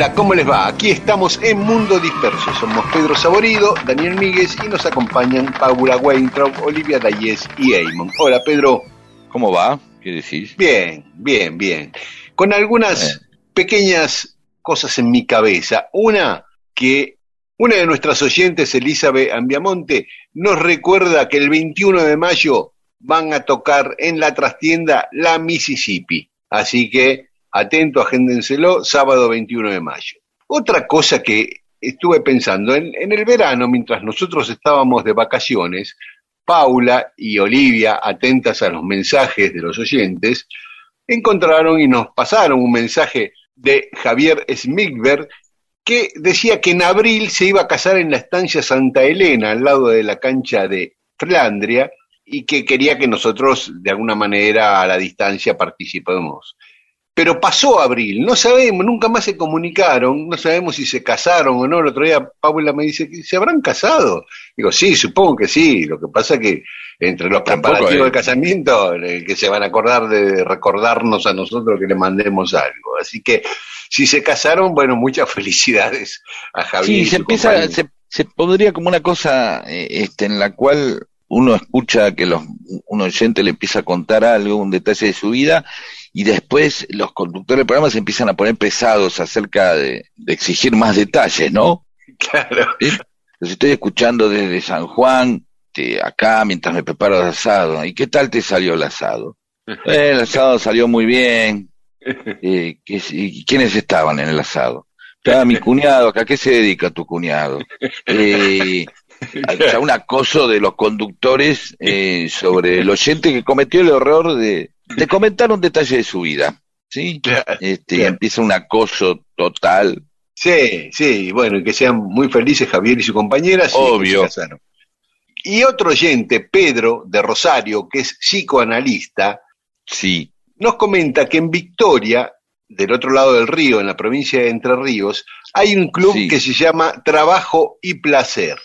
Hola, ¿cómo les va? Aquí estamos en Mundo Disperso. Somos Pedro Saborido, Daniel Míguez y nos acompañan Paula Weintraub, Olivia Dayes y Eamon. Hola, Pedro. ¿Cómo va? ¿Qué decís? Bien, bien, bien. Con algunas pequeñas cosas en mi cabeza. Una que una de nuestras oyentes, Elizabeth Ambiamonte, nos recuerda que el 21 de mayo van a tocar en la trastienda La Mississippi. Así que atento, agéndenselo, sábado 21 de mayo. Otra cosa que estuve pensando, en, el verano, mientras nosotros estábamos de vacaciones, Paula y Olivia, atentas a los mensajes de los oyentes, encontraron y nos pasaron un mensaje de Javier Smigberg que decía que en abril se iba a casar en la estancia Santa Elena, al lado de la cancha de Flandria, y que quería que nosotros, de alguna manera, a la distancia, participemos pero pasó abril, no sabemos, nunca más se comunicaron, no sabemos si se casaron o no. El otro día Paula me dice que se habrán casado. Digo, sí, supongo que sí. Lo que pasa es que entre los preparativos del casamiento, eh, que se van a acordar de recordarnos a nosotros que le mandemos algo. Así que si se casaron, bueno, muchas felicidades a Javier. Sí, se empieza, se, se, pondría como una cosa eh, este, en la cual uno escucha que los, un oyente le empieza a contar algo, un detalle de su vida, y después los conductores del programa se empiezan a poner pesados acerca de, de exigir más detalles, ¿no? Claro. ¿Sí? Los estoy escuchando desde San Juan, de acá, mientras me preparo el asado. ¿Y qué tal te salió el asado? Eh, el asado salió muy bien. Eh, ¿qué, y ¿Quiénes estaban en el asado? Estaba mi cuñado, ¿a qué se dedica tu cuñado? Eh, hay un acoso de los conductores eh, sobre el oyente que cometió el error de, de comentar un detalle de su vida, ¿sí? Claro, este, claro. Empieza un acoso total. Sí, sí, bueno, y que sean muy felices Javier y su compañera. sí, Obvio. Y otro oyente, Pedro de Rosario, que es psicoanalista, Sí, nos comenta que en Victoria, del otro lado del río, en la provincia de Entre Ríos, hay un club Sí. que se llama Trabajo y Placer,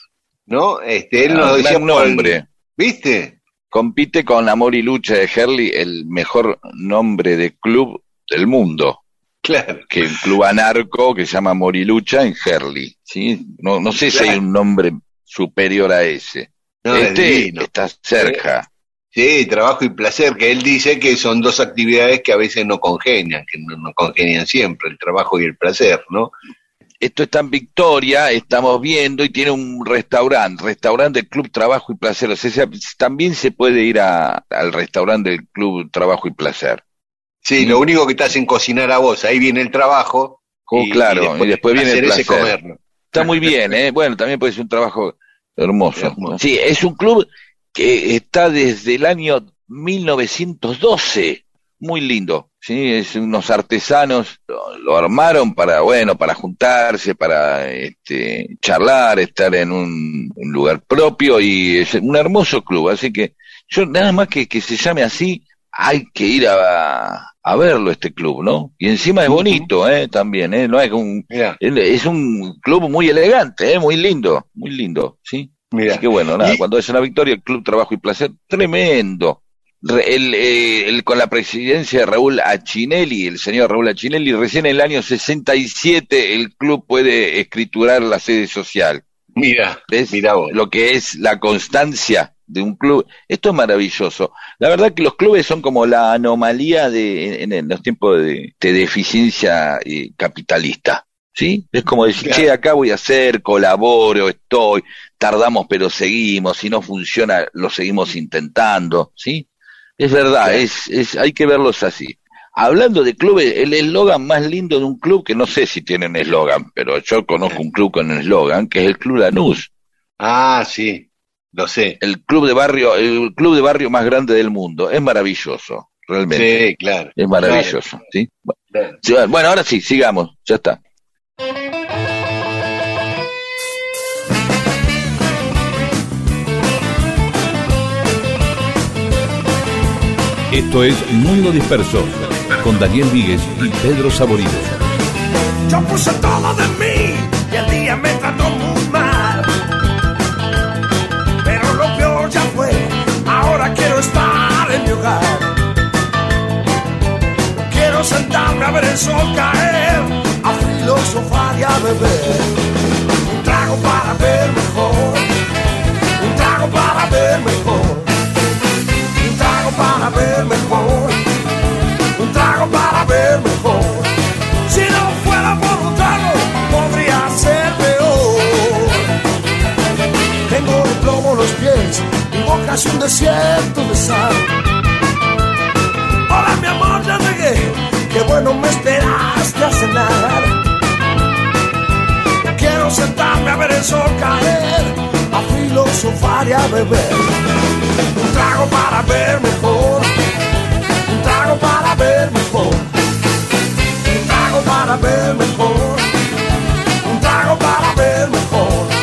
¿no? Este, él Ah, nos decía nombre. ¿viste? Compite con Amor y Lucha de Herley, el mejor nombre de club del mundo, Claro. que el club anarco que se llama Amor y Lucha en Herley, ¿sí? No, no sé si hay un nombre superior a ese. No, es este divino. está cerca. Sí, trabajo y placer, que él dice que son dos actividades que a veces no congenian, que no, no congenian siempre, el trabajo y el placer, ¿no? Esto está en Victoria, estamos viendo, y tiene un restaurante, restaurante del Club Trabajo y Placer. O sea, se- también se puede ir a- al restaurante del Club Trabajo y Placer. Sí, Sí. lo único que te hacen cocinar a vos, ahí viene el trabajo. Oh, claro, y después viene el ese placer. comerlo. Está muy bien, ¿eh? Bueno, también puede ser un trabajo hermoso. Hermoso. Sí, es un club que está desde el año 1912. Muy lindo, ¿sí? Es unos artesanos lo, lo armaron para, bueno, para juntarse, para este, charlar, estar en un, un lugar propio y es un hermoso club. Así que yo, nada más que, que se llame así, hay que ir a, a verlo este club, ¿no? Y encima es bonito, ¿eh? También, ¿eh? No es un, Mirá, es un club muy elegante, ¿eh? muy lindo, muy lindo, ¿sí? mirá. Así que bueno, nada, Y- cuando es una victoria, el Club Trabajo y Placer, tremendo. El, con la presidencia de Raúl Achinelli, el señor Raúl Achinelli, recién en el año 67 el club puede escriturar la sede social. Mira, ¿Ves? mira vos. Lo que es la constancia de un club. Esto es maravilloso. La verdad que los clubes son como la anomalía de, en, los tiempos de, deficiencia eh, capitalista. ¿Sí? Es como decir, che, acá voy a hacer, colaboro, estoy, tardamos pero seguimos, si no funciona lo seguimos intentando, ¿sí? Es verdad, es, es, hay que verlos así. Hablando de clubes, el eslogan más lindo de un club, que no sé si tienen eslogan, pero yo conozco un club con eslogan, que es el Club Lanús. Ah, sí, lo sé. El club de barrio, el club de barrio más grande del mundo. Es maravilloso, realmente. Sí, claro. Es maravilloso, ¿sí? Bueno, ahora sí, sigamos, ya está. Esto es Mundo Disperso con Daniel Víguez y Pedro Saborido. Yo puse todo de mí y el día me trató muy mal. Pero lo peor ya fue, ahora quiero estar en mi hogar. Quiero sentarme a ver el sol caer, a filosofar y a beber. Un trago para ver pies, boca es un desierto de sal. Hola mi amor, ya llegué, qué bueno me esperaste a cenar. Quiero sentarme a ver el sol caer, a filosofar y a beber. Un trago para ver mejor, un trago para ver mejor un trago para ver mejor, un trago para ver mejor.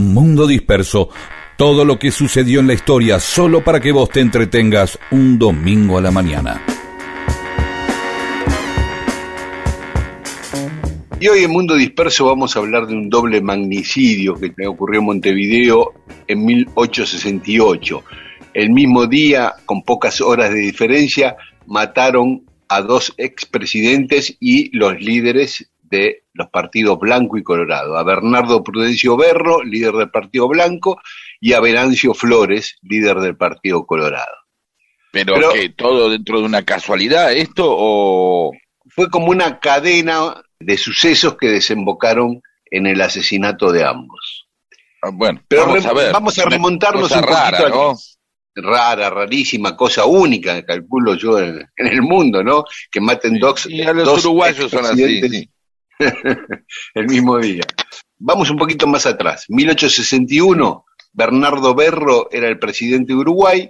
Mundo Disperso. Todo lo que sucedió en la historia solo para que vos te entretengas un domingo a la mañana. Y hoy en Mundo Disperso vamos a hablar de un doble magnicidio que ocurrió en Montevideo en 1868. El mismo día, con pocas horas de diferencia, mataron a dos expresidentes y los líderes de los partidos Blanco y Colorado, a Bernardo Prudencio Berro, líder del Partido Blanco, y a Venancio Flores, líder del Partido Colorado. Pero, Pero- que todo dentro de una casualidad esto o Fue como una cadena de sucesos que desembocaron en el asesinato de ambos. ah, bueno, Pero vamos a ver. vamos a remontarnos un poquito rara, al- ¿no? Rara, rarísima, cosa única, calculo yo, en, en el mundo, ¿no? Que maten dos, Y a los dos uruguayos son así, sí. el mismo día. Vamos un poquito más atrás. 1861, Bernardo Berro era el presidente de Uruguay.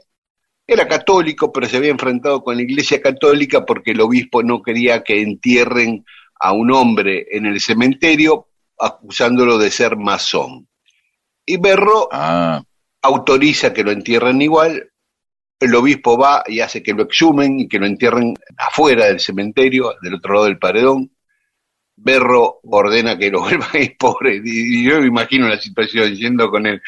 Era católico, pero se había enfrentado con la Iglesia Católica porque el obispo no quería que entierren a un hombre en el cementerio acusándolo de ser masón. Y Berro Ah, autoriza que lo entierren igual, el obispo va y hace que lo exhumen y que lo entierren afuera del cementerio, del otro lado del paredón. Berro ordena que lo vuelva a ir pobre, y yo me imagino la situación yendo con el,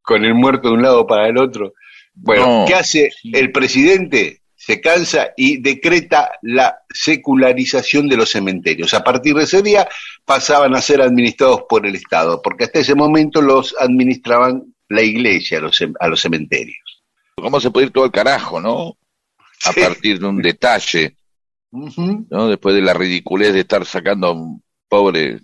con el muerto de un lado para el otro. Bueno, No. ¿qué hace el presidente? Se cansa y decreta la secularización de los cementerios. A partir de ese día pasaban a ser administrados por el Estado, porque hasta ese momento los administraban la iglesia a los, a los cementerios. ¿cómo se puede ir todo al carajo, no? A Sí. partir de un detalle, ¿no? Después de la ridiculez de estar sacando a un pobre,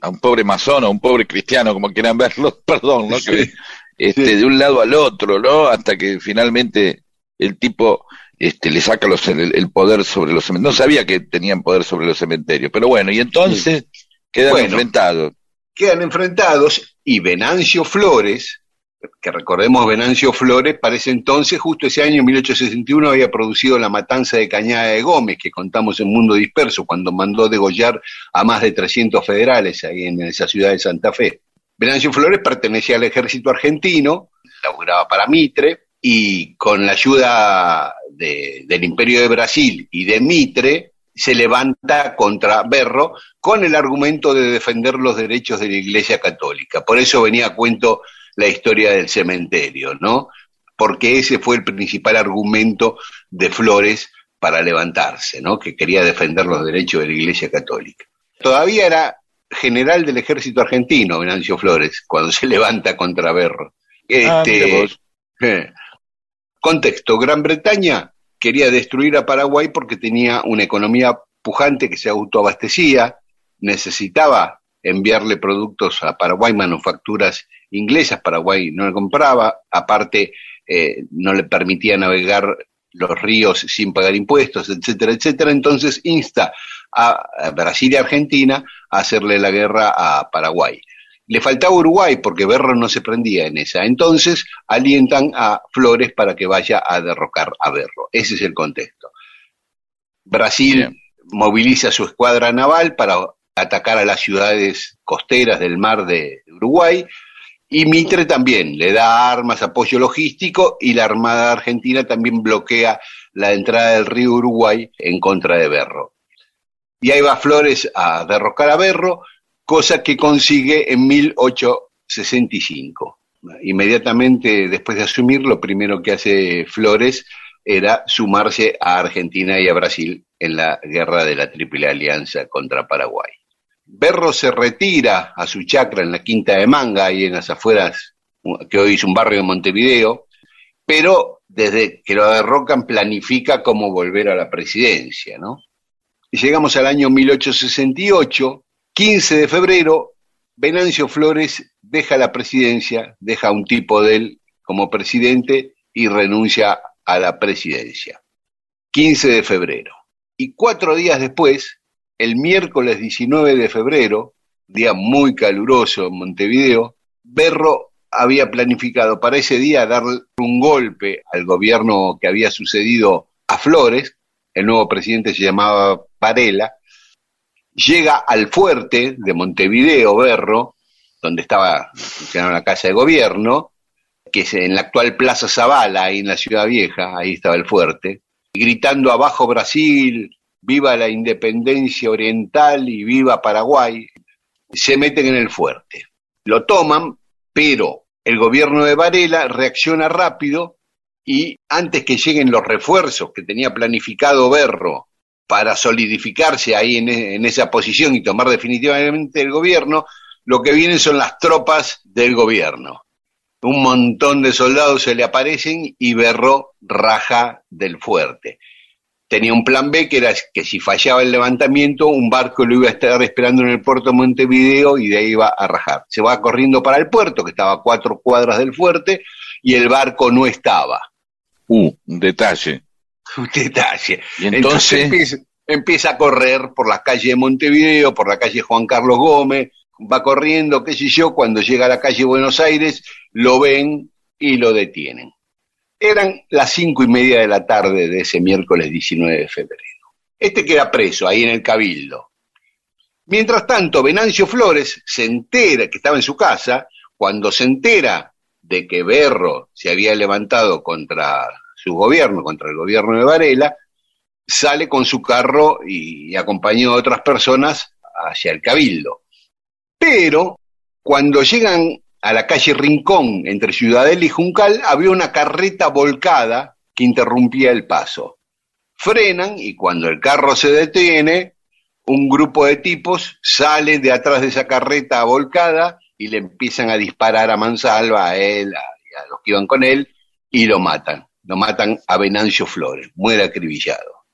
a un pobre masón, a un pobre cristiano, como quieran verlo, perdón, ¿no? Sí. Que, este, Sí. de un lado al otro, ¿no? Hasta que finalmente el tipo este, le saca los, el, el poder sobre los cementerios. No sabía que tenían poder sobre los cementerios, pero bueno, y entonces quedan Bueno. enfrentados. Quedan enfrentados y Venancio Flores, que recordemos Venancio Flores, para ese entonces, justo ese año, 1861, había producido la matanza de Cañada de Gómez, que contamos en Mundo Disperso, cuando mandó degollar a más de 300 federales ahí en esa ciudad de Santa Fe. Venancio Flores pertenecía al ejército argentino, laburaba para Mitre, y con la ayuda de- del Imperio de Brasil y de Mitre, se levanta contra Berro con el argumento de defender los derechos de la Iglesia Católica. Por eso venía a cuento la historia del cementerio, ¿no? Porque ese fue el principal argumento de Flores para levantarse, ¿no? Que quería defender los derechos de la Iglesia Católica. Todavía era general del ejército argentino, Venancio Flores, cuando se levanta contra Berro. Ah, Este, eh, Contexto, Gran Bretaña quería destruir a Paraguay porque tenía una economía pujante que se autoabastecía, necesitaba enviarle productos a Paraguay, manufacturas inglesas, Paraguay no le compraba, aparte eh, no le permitía navegar los ríos sin pagar impuestos, etcétera, etcétera. Entonces insta a, Brasil y Argentina a hacerle la guerra a Paraguay. Le faltaba Uruguay porque Berro no se prendía en esa. Entonces alientan a Flores para que vaya a derrocar a Berro. Ese es el contexto. Brasil Bien. moviliza su escuadra naval para atacar a las ciudades costeras del mar de Uruguay y Mitre también le da armas, apoyo logístico y la Armada Argentina también bloquea la entrada del río Uruguay en contra de Berro. Y ahí va Flores a derrocar a Berro, cosa que consigue en 1865. Inmediatamente después de asumir, lo primero que hace Flores era sumarse a Argentina y a Brasil en la guerra de la Triple Alianza contra Paraguay. Berro se retira a su chacra en la Quinta de Manga, ahí en las afueras, que hoy es un barrio de Montevideo, pero desde que lo derrocan planifica cómo volver a la presidencia, ¿no? Y llegamos al año 1868, 15 de febrero, Venancio Flores deja la presidencia, deja a un tipo de él como presidente y renuncia a la presidencia. 15 de febrero. Y cuatro días después, el miércoles 19 de febrero, día muy caluroso en Montevideo, Berro había planificado para ese día dar un golpe al gobierno que había sucedido a Flores, el nuevo presidente se llamaba Varela, llega al fuerte de Montevideo, Berro, donde estaba la casa de gobierno, que es en la actual Plaza Zavala, ahí en la Ciudad Vieja, ahí estaba el fuerte, gritando abajo Brasil, viva la independencia oriental y viva Paraguay, se meten en el fuerte. Lo toman, pero el gobierno de Varela reacciona rápido y antes que lleguen los refuerzos que tenía planificado Berro para solidificarse ahí en, e- en esa posición y tomar definitivamente el gobierno, lo que vienen son las tropas del gobierno. Un montón de soldados se le aparecen y Berro raja del fuerte. Tenía un plan B que era que si fallaba el levantamiento, un barco lo iba a estar esperando en el puerto de Montevideo y de ahí iba a rajar. Se va corriendo para el puerto, que estaba a cuatro cuadras del fuerte, y el barco no estaba. Uh, un detalle. Un detalle. Y Entonces entonces, empieza, empieza a correr por las calles de Montevideo, por la calle Juan Carlos Gómez, va corriendo, qué sé yo, cuando llega a la calle Buenos Aires, lo ven y lo detienen. Eran las cinco y media de la tarde de ese miércoles 19 de febrero. Este queda preso ahí en el Cabildo. Mientras tanto, Venancio Flores se entera que estaba en su casa, cuando se entera de que Berro se había levantado contra su gobierno, contra el gobierno de Varela, sale con su carro y, acompañado de otras personas hacia el Cabildo. Pero cuando llegan a la calle Rincón, entre Ciudadela y Juncal, había una carreta volcada que interrumpía el paso. Frenan y cuando el carro se detiene, un grupo de tipos sale de atrás de esa carreta volcada y le empiezan a disparar a mansalva, a él, a, a los que iban con él, y lo matan. Lo matan a Venancio Flores, muere acribillado.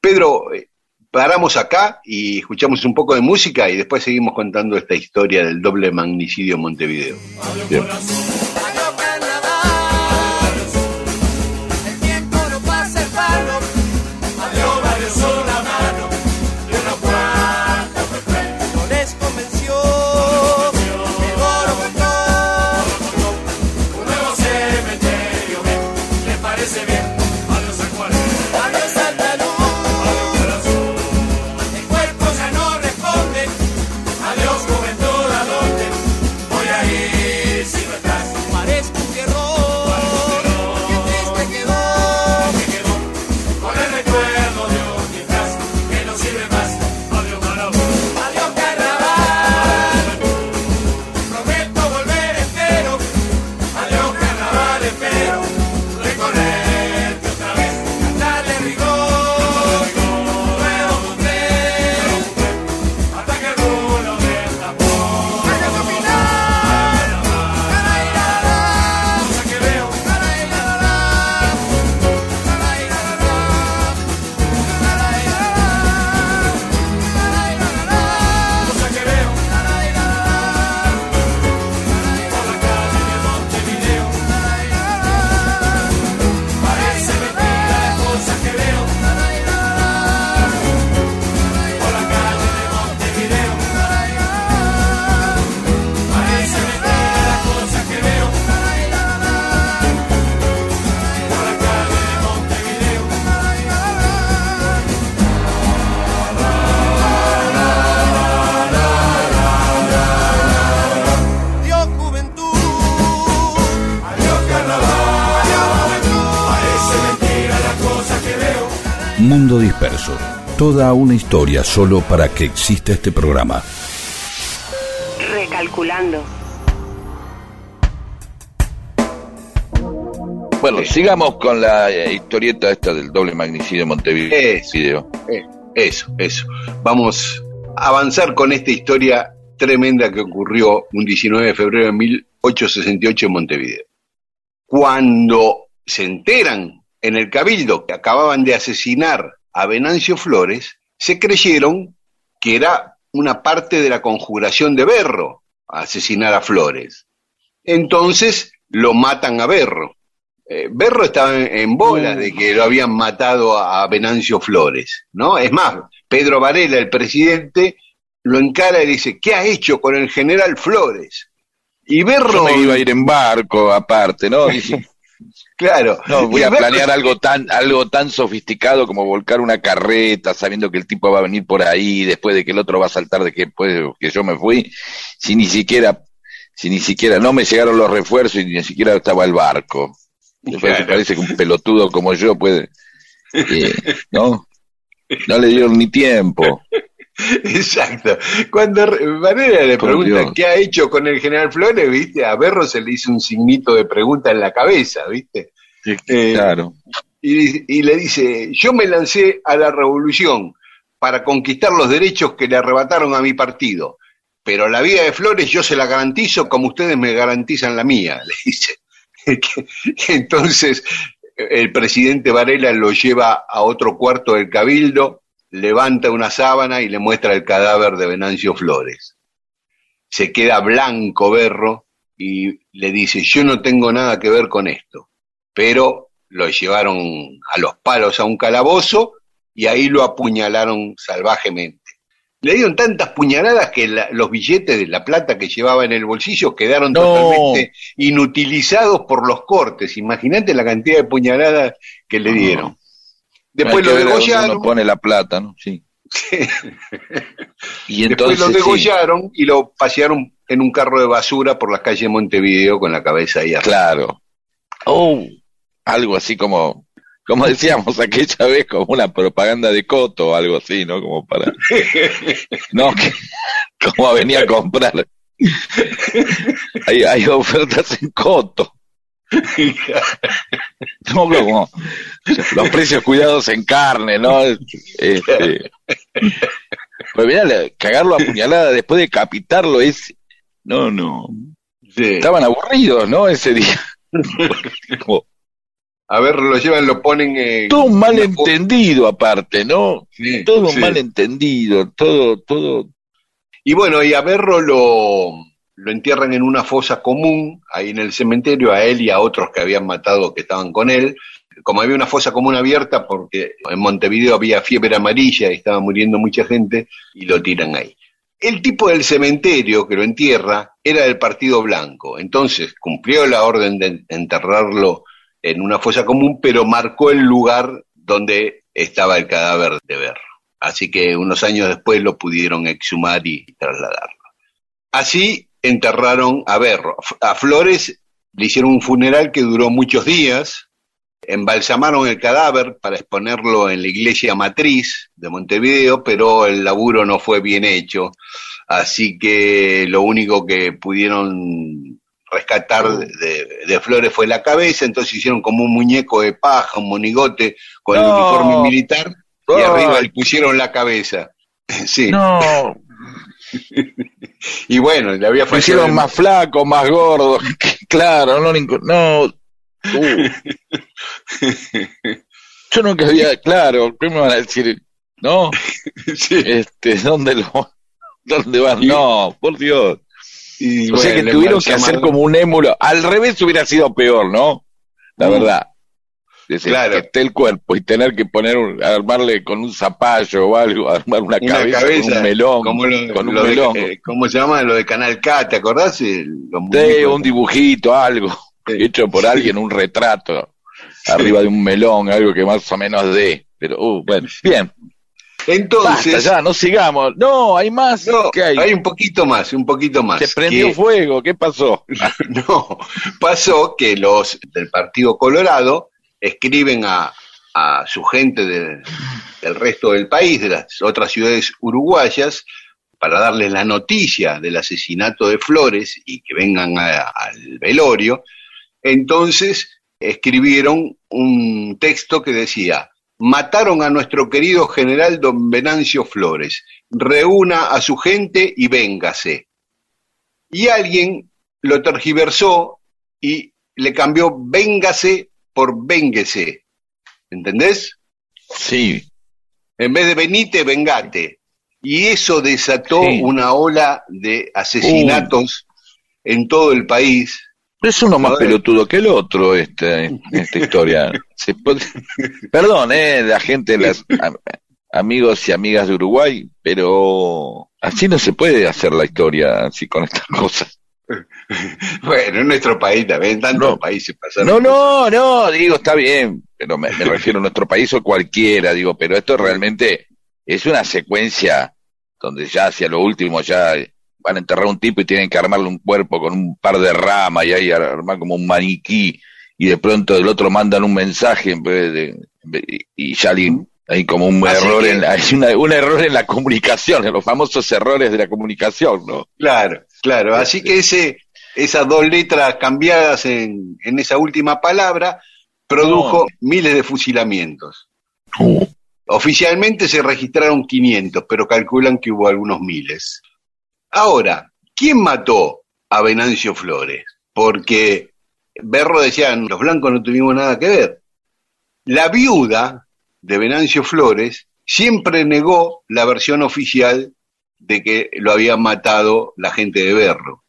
Pedro, eh, paramos acá y escuchamos un poco de música y después seguimos contando esta historia del doble magnicidio en Montevideo. Bien. Una historia solo para que exista este programa. Recalculando. Bueno, sigamos con la eh, historieta esta del doble magnicidio de Montevideo. Eso, eh, eso, eso. Vamos a avanzar con esta historia tremenda que ocurrió un 19 de febrero de 1868 en Montevideo. Cuando se enteran en el Cabildo que acababan de asesinar a Venancio Flores, se creyeron que era una parte de la conjuración de Berro asesinar a Flores. Entonces lo matan a Berro. Eh, Berro estaba en, bola de que lo habían matado a, Venancio Flores, ¿no? Es más, Pedro Varela, el presidente, lo encara y dice, ¿qué ha hecho con el general Flores? Y Berro... iba a ir en barco aparte, ¿no? Claro. No, voy a planear algo tan, algo tan sofisticado como volcar una carreta, sabiendo que el tipo va a venir por ahí, después de que el otro va a saltar de que, pues, que yo me fui, si ni siquiera, si ni siquiera, no me llegaron los refuerzos y ni siquiera estaba el barco. Parece que un pelotudo como yo puede, eh, ¿no? No le dieron ni tiempo. Exacto. Cuando Varela le pregunta qué ha hecho con el general Flores, ¿viste? A Berro se le hizo un signito de pregunta en la cabeza, ¿viste? Eh, claro. Y, y, le dice, yo me lancé a la revolución para conquistar los derechos que le arrebataron a mi partido, pero la vida de Flores yo se la garantizo como ustedes me garantizan la mía, le dice. Entonces, el presidente Varela lo lleva a otro cuarto del cabildo, levanta una sábana y le muestra el cadáver de Venancio Flores. Se queda blanco Berro y le dice, yo no tengo nada que ver con esto, pero lo llevaron a los palos a un calabozo y ahí lo apuñalaron salvajemente. Le dieron tantas puñaladas que los billetes de la plata que llevaba en el bolsillo quedaron totalmente inutilizados por los cortes. Imagínate la cantidad de puñaladas que le dieron. Después lo degollaron. pone la plata, ¿no? Sí. y entonces, Después lo degollaron y lo pasearon en un carro de basura por la calle Montevideo con la cabeza ahí arriba. Claro. Oh, algo así como como decíamos aquella vez, como una propaganda de Coto o algo así, ¿no? Como para... No, que, como venía a comprar. Hay, hay ofertas en Coto. No, como los precios cuidados en carne, ¿no? Este, pues mira, cagarlo a puñalada después de capitarlo es... No, no. Estaban aburridos, ¿no? Ese día. como, a ver, lo llevan, lo ponen en... Todo un malentendido aparte, ¿no? todo un malentendido, todo, todo... Y bueno, y a Berro lo, lo entierran en una fosa común, ahí en el cementerio, a él y a otros que habían matado que estaban con él. Como había una fosa común abierta, porque en Montevideo había fiebre amarilla y estaba muriendo mucha gente, y lo tiran ahí. El tipo del cementerio que lo entierra era del Partido Blanco, entonces cumplió la orden de enterrarlo en una fosa común, pero marcó el lugar donde estaba el cadáver de Berro. Así que unos años después lo pudieron exhumar y trasladarlo. Así enterraron a Berro. A Flores le hicieron un funeral que duró muchos días, embalsamaron el cadáver para exponerlo en la iglesia matriz de Montevideo, pero el laburo no fue bien hecho, así que lo único que pudieron rescatar de, Flores fue la cabeza, entonces hicieron como un muñeco de paja, un monigote con el uniforme militar y arriba le pusieron la cabeza. sí. No. Y bueno, le había Pusieron más flaco, más gordo. claro, no. no. Uh. Yo nunca había, claro, ¿qué me van a decir? ¿No? sí. Este, ¿dónde lo, dónde van? No, por Dios o sea que tuvieron que hacer como un émulo. Al revés hubiera sido peor, ¿no? La mm. verdad. Claro. que esté el cuerpo y tener que poner armarle con un zapallo o algo, armar una, cabeza, con un melón, como con un melón. Eh, ¿Cómo se llama lo de Canal K? ¿Te acordás? sí, un dibujito, algo hecho por alguien, un retrato arriba de un melón, algo que más o menos dé. Pero, uh, bueno, bien. Entonces. ya, no sigamos. No, hay más. No, hay? un poquito más, un poquito más. Se prendió fuego, ¿qué pasó? no, pasó que los del Partido Colorado escriben a, su gente de, del resto del país, de las otras ciudades uruguayas, para darles la noticia del asesinato de Flores y que vengan al velorio, entonces escribieron un texto que decía, mataron a nuestro querido general don Venancio Flores, reúna a su gente y véngase. Y alguien lo tergiversó y le cambió véngase por vénguese. ¿Entendés? Sí. En vez de venite, vengate. Y eso desató una ola de asesinatos en todo el país. Es uno más pelotudo que el otro, esta, esta historia. Perdón, eh, la gente, las, amigos y amigas de Uruguay, pero así no se puede hacer la historia, así con estas cosas. Bueno, en nuestro país también, tantos no, países pasaron. No, no, no, digo, está bien, pero me, refiero a nuestro país o cualquiera, digo, pero esto realmente es una secuencia donde ya hacia lo último ya van a enterrar un tipo y tienen que armarle un cuerpo con un par de ramas y ahí armar como un maniquí y de pronto del otro mandan un mensaje en vez de, y ya hay como un error en hay un error en la comunicación, en los famosos errores de la comunicación, ¿no? Claro, claro. Así que ese esas dos letras cambiadas en, en esa última palabra produjo miles de fusilamientos. Uh. Oficialmente se registraron 500, pero calculan que hubo algunos miles. Ahora, ¿quién mató a Venancio Flores? Porque Berro decía, los blancos no tuvimos nada que ver. La viuda de Venancio Flores siempre negó la versión oficial de que lo había matado la gente de Berro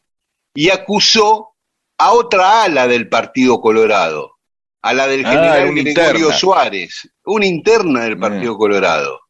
y acusó a otra ala del Partido Colorado, a la del ah, general Gregorio Suárez, una interna del Partido Colorado.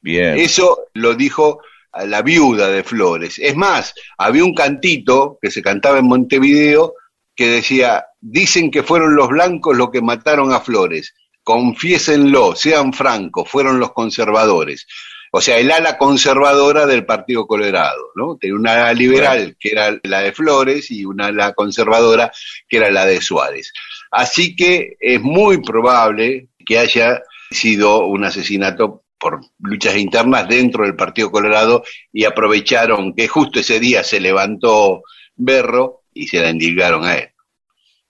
Bien. Eso lo dijo a la viuda de Flores. Es más, había un cantito que se cantaba en Montevideo que decía, dicen que fueron los blancos los que mataron a Flores confiésenlo, sean francos, fueron los conservadores. O sea, el ala conservadora del Partido Colorado, ¿no? Tenía una ala liberal que era la de Flores y una ala conservadora que era la de Suárez. Así que es muy probable que haya sido un asesinato por luchas internas dentro del Partido Colorado y aprovecharon que justo ese día se levantó Berro y se la endilgaron a él.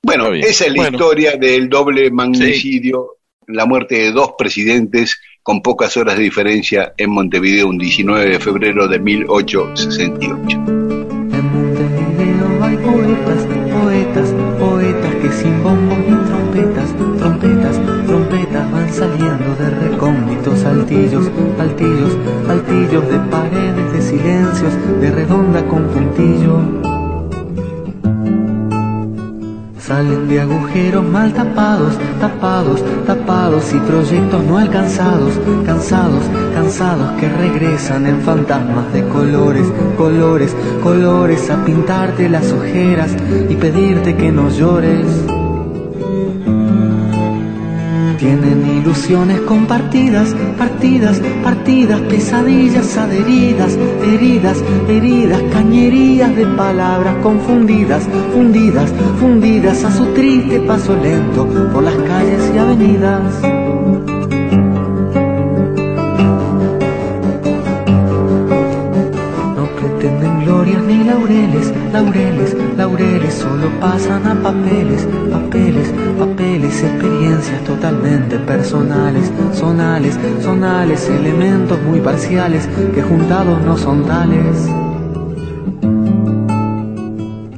Bueno, esa es la historia del doble magnicidio la muerte de dos presidentes con pocas horas de diferencia en Montevideo un 19 de febrero de 1868. En Montevideo hay poetas, poetas, poetas que sin bombos ni trompetas, trompetas, trompetas van saliendo de recónditos altillos, altillos, altillos de paredes de silencios, de redonda con puntillo. Salen de agujeros mal tapados, tapados, tapados y proyectos no alcanzados, cansados, cansados que regresan en fantasmas de colores, colores, colores a pintarte las ojeras y pedirte que no llores. Tienen ilusiones compartidas, partidas, partidas, pesadillas adheridas, heridas, heridas, cañerías de palabras confundidas, fundidas, fundidas a su triste paso lento por las calles y avenidas. Laureles, laureles, laureles solo pasan a papeles, papeles, papeles, experiencias totalmente personales, sonales, sonales, elementos muy parciales que juntados no son tales.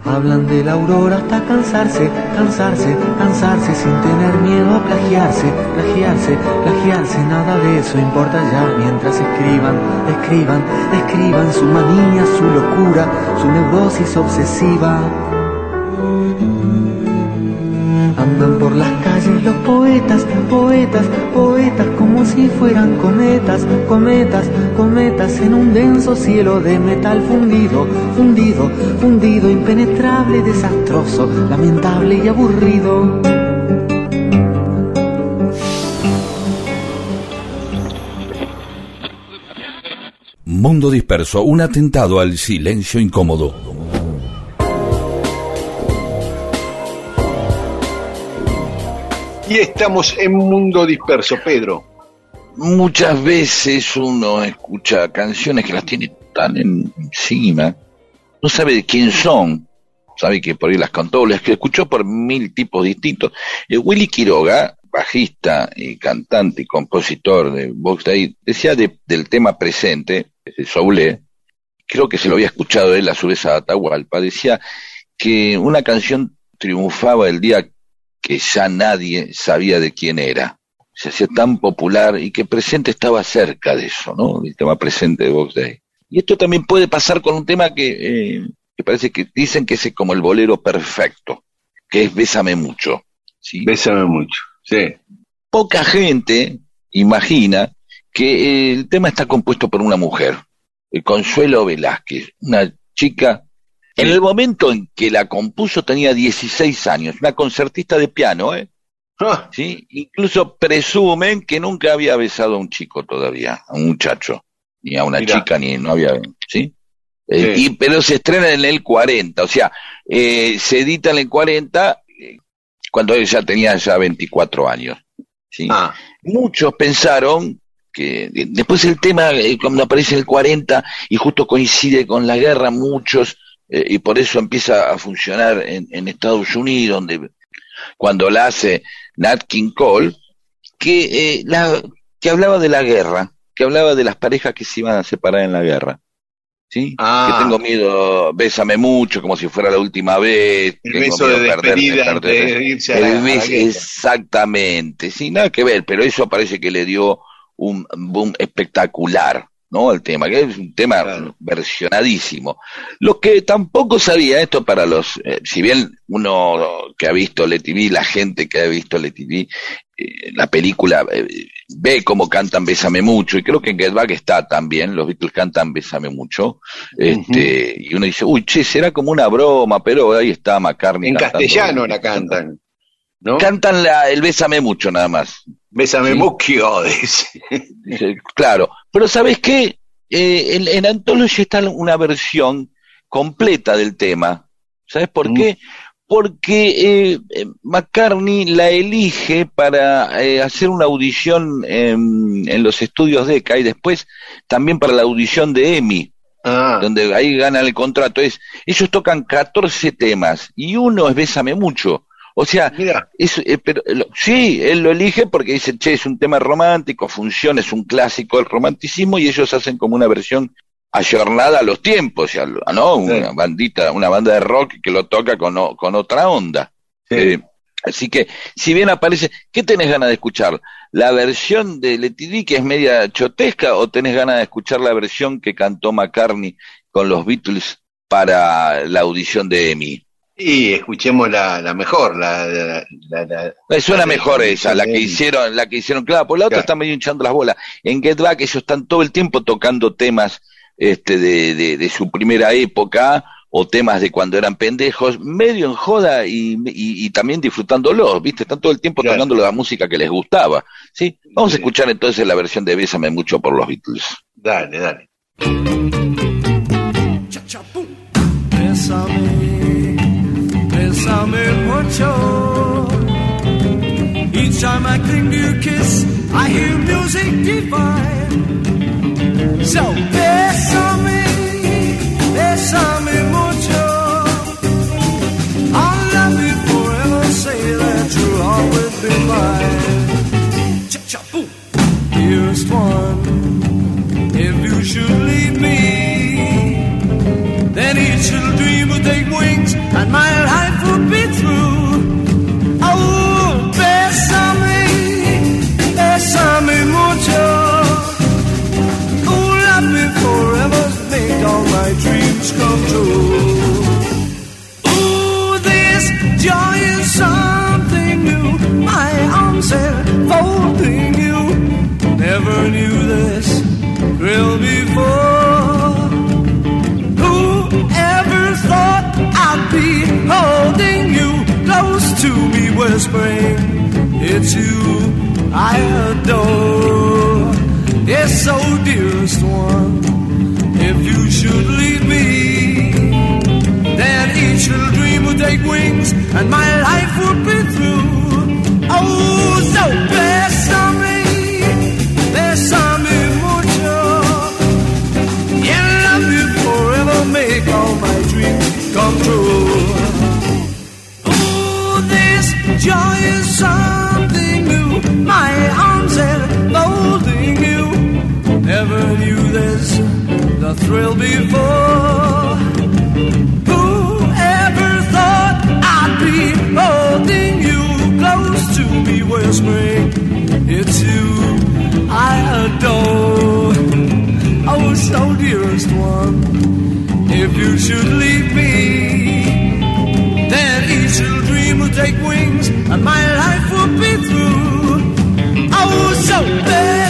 Hablan de la aurora hasta cansarse, cansarse, cansarse sin tener miedo a plagiarse, plagiarse, plagiarse, nada de eso importa ya mientras escriban, escriban, escriban su manía, su locura, su neurosis obsesiva. Andan por las los poetas, poetas, poetas, como si fueran cometas, cometas, cometas en un denso cielo de metal fundido, fundido, fundido, impenetrable, desastroso, lamentable y aburrido. Mundo disperso, un atentado al silencio incómodo. Y estamos en Mundo Disperso, Pedro. muchas veces uno escucha canciones que las tiene tan encima, no sabe de quién son, sabe que por ahí las cantó, las que escuchó por mil tipos distintos. Eh, Willy Quiroga, bajista y cantante y compositor de Vox Day, decía del tema presente, de Soule, creo que se lo había escuchado él a su vez a Atahualpa, decía que una canción triunfaba el día que ya nadie sabía de quién era. Se hacía tan popular y que presente estaba cerca de eso, ¿no? El tema presente de Vox Day. Y esto también puede pasar con un tema que, eh, que parece que dicen que es como el bolero perfecto, que es Bésame mucho. ¿sí? Bésame mucho, sí. Poca gente imagina que el tema está compuesto por una mujer, el Consuelo Velázquez, una chica en el momento en que la compuso tenía 16 años, una concertista de piano, ¿eh? Ah, ¿Sí? Incluso presumen que nunca había besado a un chico todavía, a un muchacho, ni a una Mirá. chica, ni no había, ¿sí? Eh, Sí. y, pero se estrena en el 40, o sea, eh, se edita en el 40 eh, cuando ella tenía ya 24 años, ¿sí? ah, Muchos pensaron que después el tema, eh, cuando aparece en el 40 y justo coincide con la guerra, muchos, eh, y por eso empieza a funcionar en, en Estados Unidos, donde cuando la hace Nat King Cole, que, eh, la, que hablaba de la guerra, que hablaba de las parejas que se iban a separar en la guerra. ¿Sí? Ah. Que tengo miedo, bésame mucho, como si fuera la última vez. el tengo beso miedo de despedida de irse a El la exactamente, sí, nada que ver, pero eso parece que le dio un boom espectacular, ¿no? Al tema, que es un tema Claro. versionadísimo. Lo que tampoco sabía esto para los, eh, si bien uno que ha visto Le TV, la gente que ha visto Le TV, eh, la película eh, ve cómo cantan Bésame mucho, y creo que en Get Back está también, los Beatles cantan Bésame mucho, este, y uno dice, uy, che, será como una broma, pero ahí está McCartney. En castellano la cantan, ¿no? Cantan la- el Bésame mucho nada más. Bésame Sí. mucho, dice. Dice, Claro, pero ¿sabes qué? Eh, en, en Anthology está una versión completa del tema. ¿Sabes por Mm. qué? Porque eh, eh, McCartney la elige para eh, hacer una audición en, en los estudios DECA y después también para la audición de EMI, Ah, donde ahí ganan el contrato. Es, ellos tocan 14 temas y uno es Bésame Mucho. O sea, mira, es, eh, pero, lo- sí, él lo elige porque dice, che, es un tema romántico, funciona, es un clásico del romanticismo y ellos hacen como una versión ayornada a los tiempos, lo- ¿no? Una Sí. bandita, una banda de rock que lo toca con, o- con otra onda. sí. Eh, así que, si bien aparece, ¿qué tenés ganas de escuchar? ¿La versión de Letty que es media chotesca o tenés ganas de escuchar la versión que cantó McCartney con los Beatles para la audición de Emmy? Y escuchemos la, la mejor, la, la, la- la- Me suena la de- mejor esa, la que hicieron, la que hicieron, claro, por la otra Claro. está medio hinchando las bolas. En Get Back ellos están todo el tiempo tocando temas este de, de, de su primera época o temas de cuando eran pendejos, medio en joda y, y, y también disfrutándolos, ¿viste? Están todo el tiempo Claro. tocando la música que les gustaba, ¿sí? Vamos a escuchar entonces la versión de Bésame mucho por los Beatles. Dale, dale. Bésame, bésame mucho. Each time I cling to your kiss, I hear music divine. So bésame, bésame mucho. I'll love you forever, say that you'll always be mine. Cha-cha-boom. Dearest one, if you should leave me, then each little dream would take wings and my dreams come true. Ooh, this joy is something new. My arms enfolding you. Never knew this thrill before. Whoever thought I'd be holding you close to me, whispering, It's you I adore. Yes, so dearest one, should leave me, then each little dream would take wings and my life would be through. Oh, so bless me, bless me, mucho. Yeah, love you forever, make all my dreams come true. Oh, this joy is so. Thrill before. Whoever thought I'd be holding you close to me, whispering, It's you I adore. Oh, so dearest one, if you should leave me, then each little dream will take wings and my life will be through. Oh, so bésame,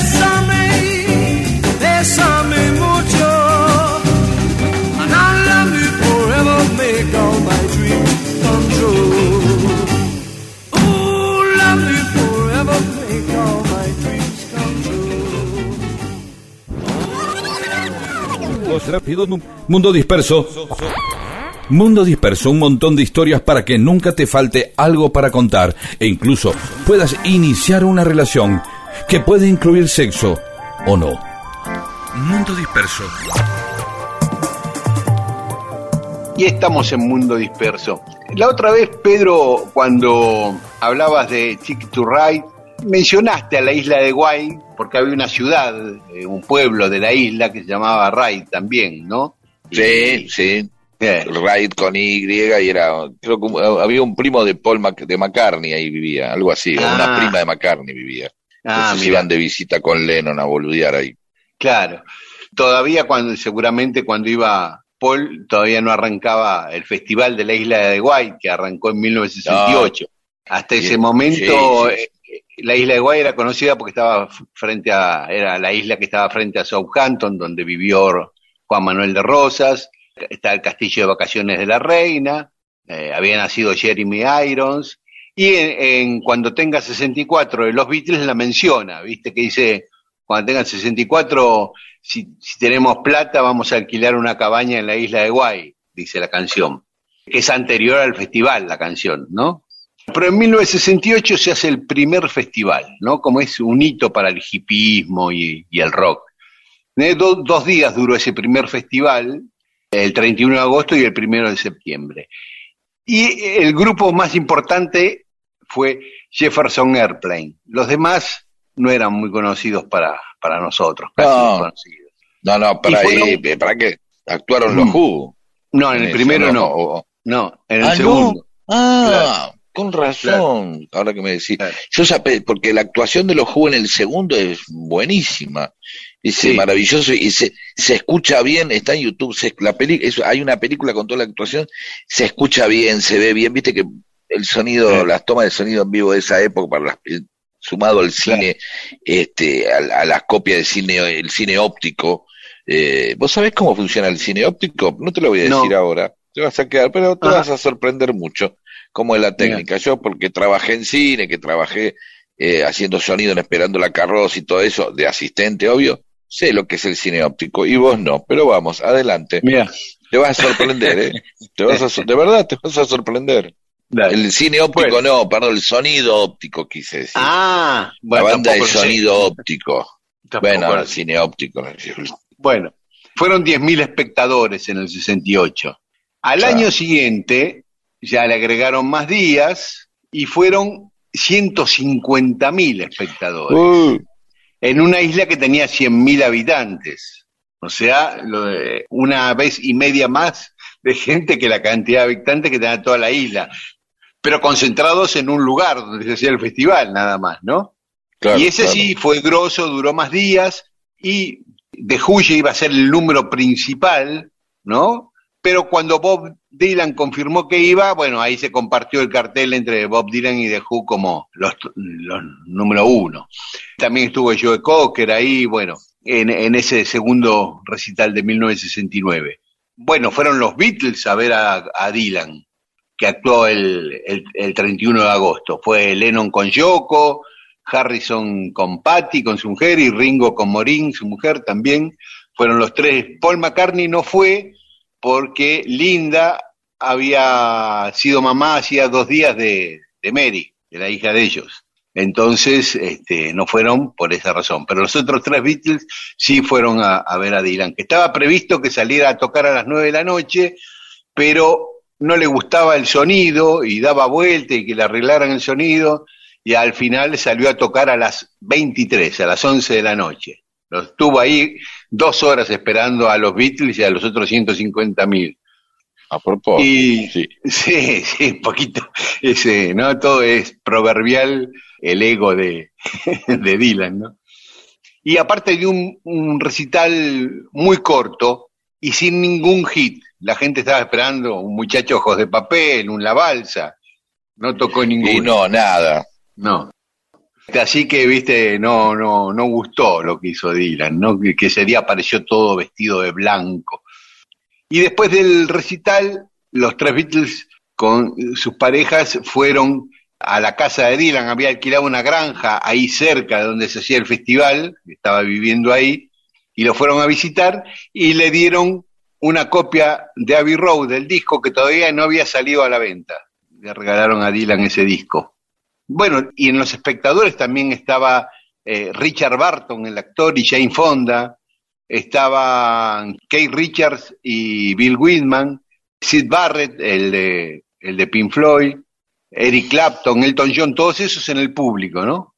rápido, mu- Mundo disperso. Mundo disperso, un montón de historias para que nunca te falte algo para contar e incluso puedas iniciar una relación que puede incluir sexo o no. Mundo disperso. Y estamos en Mundo Disperso. La otra vez, Pedro, cuando hablabas de Ticket to Ride, mencionaste a la isla de Guay, porque había una ciudad, eh, un pueblo de la isla que se llamaba Ride también, ¿no? Sí, sí. Bien. Raid con Y y era, creo que un- había un primo de Paul Mac- de McCartney ahí vivía, algo así, Ah. una prima de McCartney vivía. Ah, Entonces iban de visita con Lennon a boludear ahí. Claro. Todavía cuando, seguramente cuando iba Paul, todavía no arrancaba el Festival de la Isla de Guay, que arrancó en 1968. Hasta ese momento, sí, sí. eh, la Isla de Guay era conocida porque estaba frente a, era la isla que estaba frente a Southampton, donde vivió Juan Manuel de Rosas, está el castillo de vacaciones de la reina, eh, había nacido Jeremy Irons, y en, en cuando tenga 64 de los Beatles la menciona, viste que dice, cuando tengan 64, si, si tenemos plata vamos a alquilar una cabaña en la isla de Guay, dice la canción, que es anterior al festival la canción, ¿no? Pero en 1968 se hace el primer festival, ¿no? Como es un hito para el hipismo y, y el rock. Eh, do- dos días duró ese primer festival, el 31 de agosto y el 1 de septiembre. Y el grupo más importante fue Jefferson Airplane. Los demás no eran muy conocidos para, para nosotros, casi No. desconocidos. No, no, para fueron- ahí, eh, para que actuaron los Mm. Who. No, en el primero no, o- no, en el Ah, ¿no? segundo. Ah, con razón, ahora que me decís. Claro. Yo ya pe- porque la actuación de los Who en el segundo es buenísima, es Sí. eh, maravilloso y se, se escucha bien, está en YouTube, se, la peli, es- hay una película con toda la actuación, se escucha bien, se ve bien, viste que el sonido, Sí. las tomas de sonido en vivo de esa época, para las, el- sumado al cine, este, a, la- a las copias de cine, el cine óptico, eh, ¿vos sabés cómo funciona el cine óptico? No te lo voy a No. decir ahora, te vas a quedar, pero te Ajá. vas a sorprender mucho cómo es la técnica. Yo porque trabajé en cine, que trabajé eh, haciendo sonido en Esperando la Carroza y todo eso, de asistente, obvio, sé lo que es el cine óptico y vos no, pero vamos, adelante. Mira, Te vas a sorprender, ¿eh? Te vas a, de verdad te vas a sorprender. dale. El cine óptico Bueno. no, perdón, el sonido óptico quise decir. Ah, la bueno, banda de sé. sonido óptico. Tampoco Bueno, el cine óptico. Bueno, fueron 10.000 espectadores en el 68. Al Claro. año siguiente ya le agregaron más días y fueron 150.000 espectadores Uh, en una isla que tenía 100.000 habitantes. O sea, lo de una vez y media más de gente que la cantidad de habitantes que tenía toda la isla, pero concentrados en un lugar donde se hacía el festival, nada más, ¿no? claro, y ese claro. sí fue grosso, duró más días y de Huye iba a ser el número principal, ¿no? Pero cuando Bob Dylan confirmó que iba, bueno, ahí se compartió el cartel entre Bob Dylan y The Who como los, número uno. También estuvo Joe Cocker ahí, bueno, en, en ese segundo recital de 1969. Bueno, fueron los Beatles a ver a, Dylan, que actuó el, el, el 31 de agosto. Fue Lennon con Yoko, Harrison con Patty, con su mujer, y Ringo con Maureen, su mujer también. Fueron los tres. Paul McCartney no fue porque Linda había sido mamá hacía dos días de, de Mary, de la hija de ellos. Entonces, este, no fueron por esa razón. Pero los otros tres Beatles sí fueron a, ver a Dylan, que estaba previsto que saliera a tocar a las nueve de la noche, pero no le gustaba el sonido y daba vuelta y que le arreglaran el sonido y al final salió a tocar a las 23, a las 11 de la noche. Lo estuvo ahí dos horas esperando a los Beatles y a los otros 150 mil. A propósito. Y sí. sí, sí, un poquito. Ese, ¿no? Todo es proverbial el ego de, de Dylan, ¿no? Y aparte de un, un recital muy corto y sin ningún hit. La gente estaba esperando un muchacho ojos de papel, un La Balsa. No tocó ninguno. Y no, nada. No. Así que, viste, no, no, no gustó lo que hizo Dylan, ¿no? Que, ese día apareció todo vestido de blanco. Y después del recital, los tres Beatles con sus parejas fueron a la casa de Dylan, había alquilado una granja ahí cerca de donde se hacía el festival, estaba viviendo ahí, y lo fueron a visitar y le dieron una copia de Abbey Road del disco que todavía no había salido a la venta. Le regalaron a Dylan ese disco. Bueno, y en los espectadores también estaba eh, Richard Barton, el actor, y Jane Fonda, estaban Kate Richards y Bill Whitman, Sid Barrett, el de, el de Pink Floyd, Eric Clapton, Elton John, todos esos en el público, ¿no?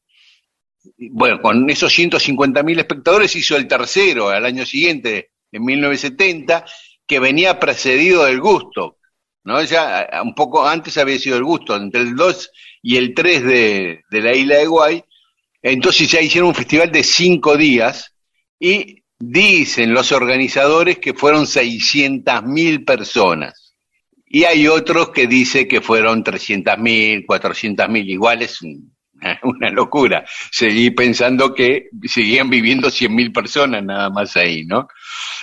Bueno, con esos 150 mil espectadores hizo el tercero al año siguiente, en 1970, que venía precedido del gusto, ¿no? Ya un poco antes había sido el gusto, entre el 2 y el 3 de, de la isla de Guay. Entonces ya hicieron un festival de cinco días y dicen los organizadores que fueron 600 mil personas. Y hay otros que dicen que fueron 300 mil, 400 mil, igual es un- una locura. Seguí pensando que seguían viviendo 100 mil personas nada más ahí, ¿no?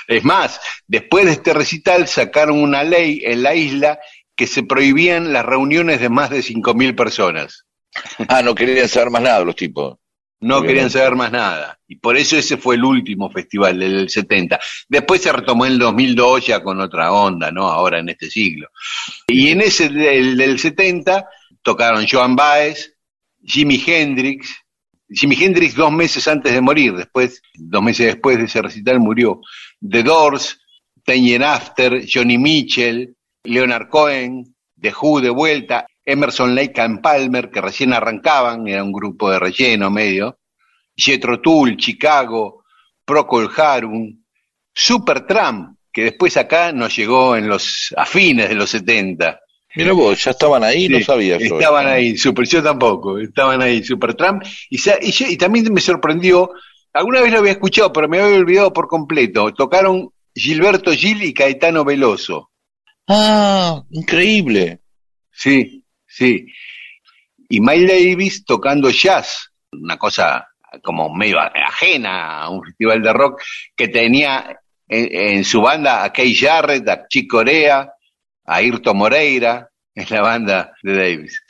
Es más, después de este recital sacaron una ley en la isla que se prohibían las reuniones de más de 5 mil personas. Ah, no querían saber más nada los tipos. No Obviamente. querían saber más nada. Y por eso ese fue el último festival del 70. Después se retomó en el 2002 ya con otra onda, ¿no? Ahora en este siglo. Y en ese del, del 70 tocaron Joan Baez, Jimi Hendrix. Jimi Hendrix dos meses antes de morir, después, dos meses después de ese recital murió. The Doors, Ten Year After, Johnny Mitchell, Leonard Cohen, The Who de vuelta, Emerson Lake and Palmer, que recién arrancaban, era un grupo de relleno medio, Jethro Tull, Chicago, Procol Harum, Supertramp, que después acá nos llegó en los a fines de los 70. Mira vos, ya estaban ahí, no Sí, sabía yo. Estaban ahí, super, yo tampoco, estaban ahí, Supertramp. Y, y también me sorprendió, alguna vez lo había escuchado, pero me había olvidado por completo. Tocaron Gilberto Gil y Caetano Veloso. Ah, increíble. Sí, sí. Y Miles Davis tocando jazz, una cosa como medio ajena a un festival de rock, que tenía en, su banda a Kay Jarrett, a Chick Corea, a Irto Moreira, en la banda de Davis.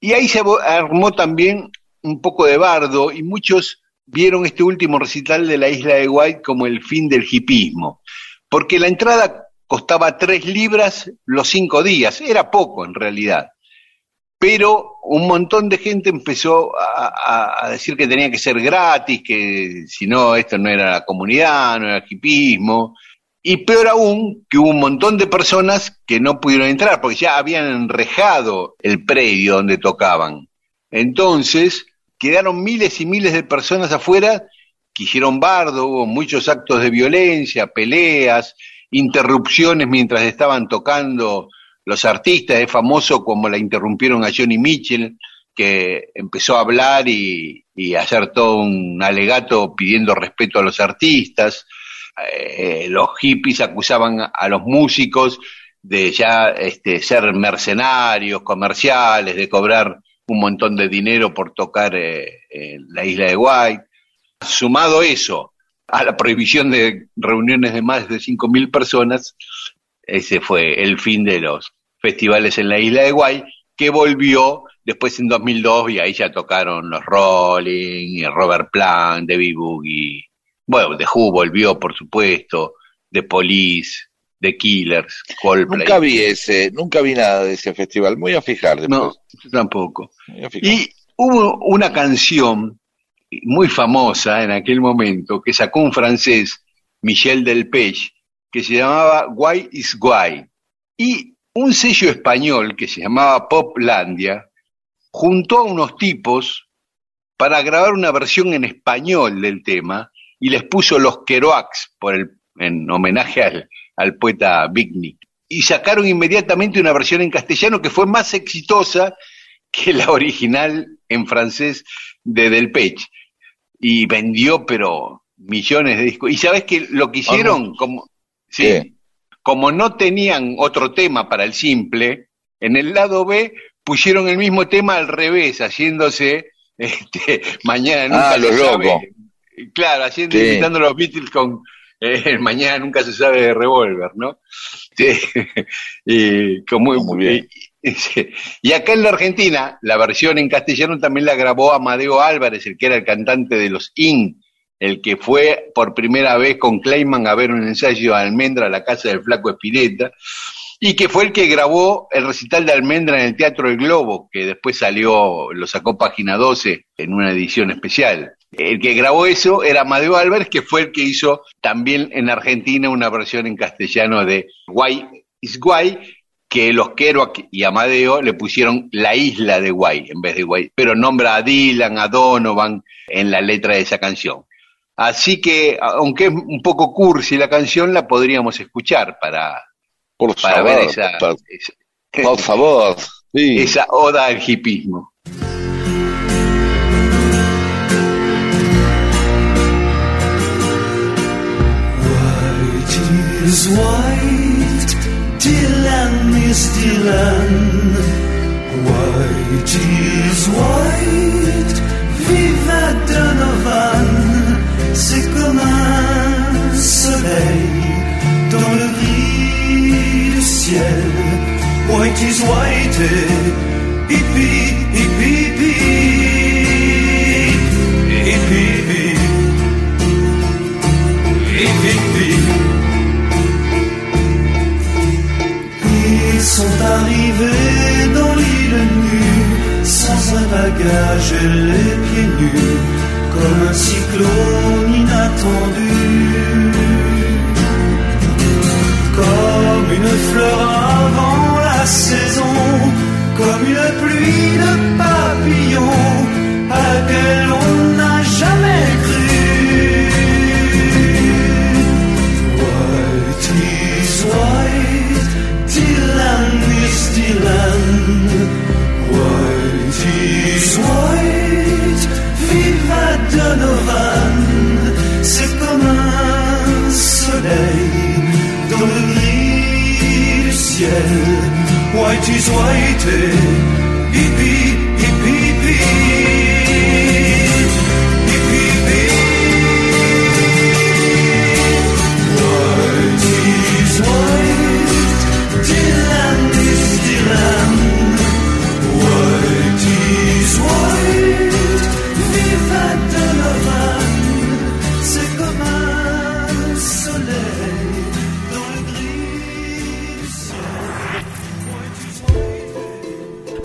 Y ahí se armó también un poco de bardo y muchos vieron este último recital de la isla de White como el fin del hipismo, porque la entrada costaba tres libras los cinco días, era poco en realidad. Pero un montón de gente empezó a, decir que tenía que ser gratis, que si no, esto no era la comunidad, no era hipismo. Y peor aún, que hubo un montón de personas que no pudieron entrar, porque ya habían enrejado el predio donde tocaban. Entonces, quedaron miles y miles de personas afuera que hicieron bardo, hubo muchos actos de violencia, peleas, interrupciones mientras estaban tocando los artistas. Es famoso como la interrumpieron a Johnny Mitchell, que empezó a hablar y, y hacer todo un alegato pidiendo respeto a los artistas. Eh, los hippies acusaban a los músicos de ya este, ser mercenarios, comerciales, de cobrar un montón de dinero por tocar eh, la isla de White. Sumado eso a la prohibición de reuniones de más de 5.000 personas, ese fue el fin de los festivales en la isla de Guay, que volvió después en 2002 y ahí ya tocaron los Rolling, y Robert Plant, David Boogie, bueno, The Who volvió por supuesto, The Police, The Killers, Coldplay. Nunca vi ese, nunca vi nada de ese festival. Muy a fijar después. No, yo tampoco. Voy fijar. Y hubo una canción muy famosa en aquel momento que sacó un francés, Michel Delpech, que se llamaba Why is Why. Y un sello español que se llamaba Poplandia juntó a unos tipos para grabar una versión en español del tema y les puso los Kerouacs por el, en homenaje al, al poeta Bigny. Y sacaron inmediatamente una versión en castellano que fue más exitosa que la original en francés de Del Pech. Y vendió, pero millones de discos. Y sabes que lo que hicieron, como, sí, ¿Qué? como no tenían otro tema para el simple, en el lado B pusieron el mismo tema al revés, haciéndose este, mañana nunca Ah, se sabe. Claro, haciendo, Sí. imitando los Beatles con eh, mañana nunca se sabe de Revolver, ¿no? Sí. y, como, Muy bien. Y- acá en la Argentina, la versión en castellano también la grabó Amadeo Álvarez, el que era el cantante de los In, el que fue por primera vez con Clayman a ver un ensayo de Almendra a la casa del Flaco Espineta, y que fue el que grabó el recital de Almendra en el Teatro El Globo, que después salió, lo sacó Página 12 en una edición especial. El que grabó eso era Amadeo Álvarez, que fue el que hizo también en Argentina una versión en castellano de Guay is Guay, que los Kerouac y Amadeo le pusieron la isla de Guay en vez de Guay, pero nombra a Dylan, a Donovan en la letra de esa canción. Así que, aunque es un poco cursi la canción, la podríamos escuchar para, Por para favor, ver esa, por, esa, por favor. Sí. esa oda al hipismo. White is white, viva Donovan. C'est comme un soleil dans le gris du ciel. White is white, hippie, hippie, hippie, sont arrivés dans l'île nue, sans un bagage et les pieds nus, comme un cyclone inattendu.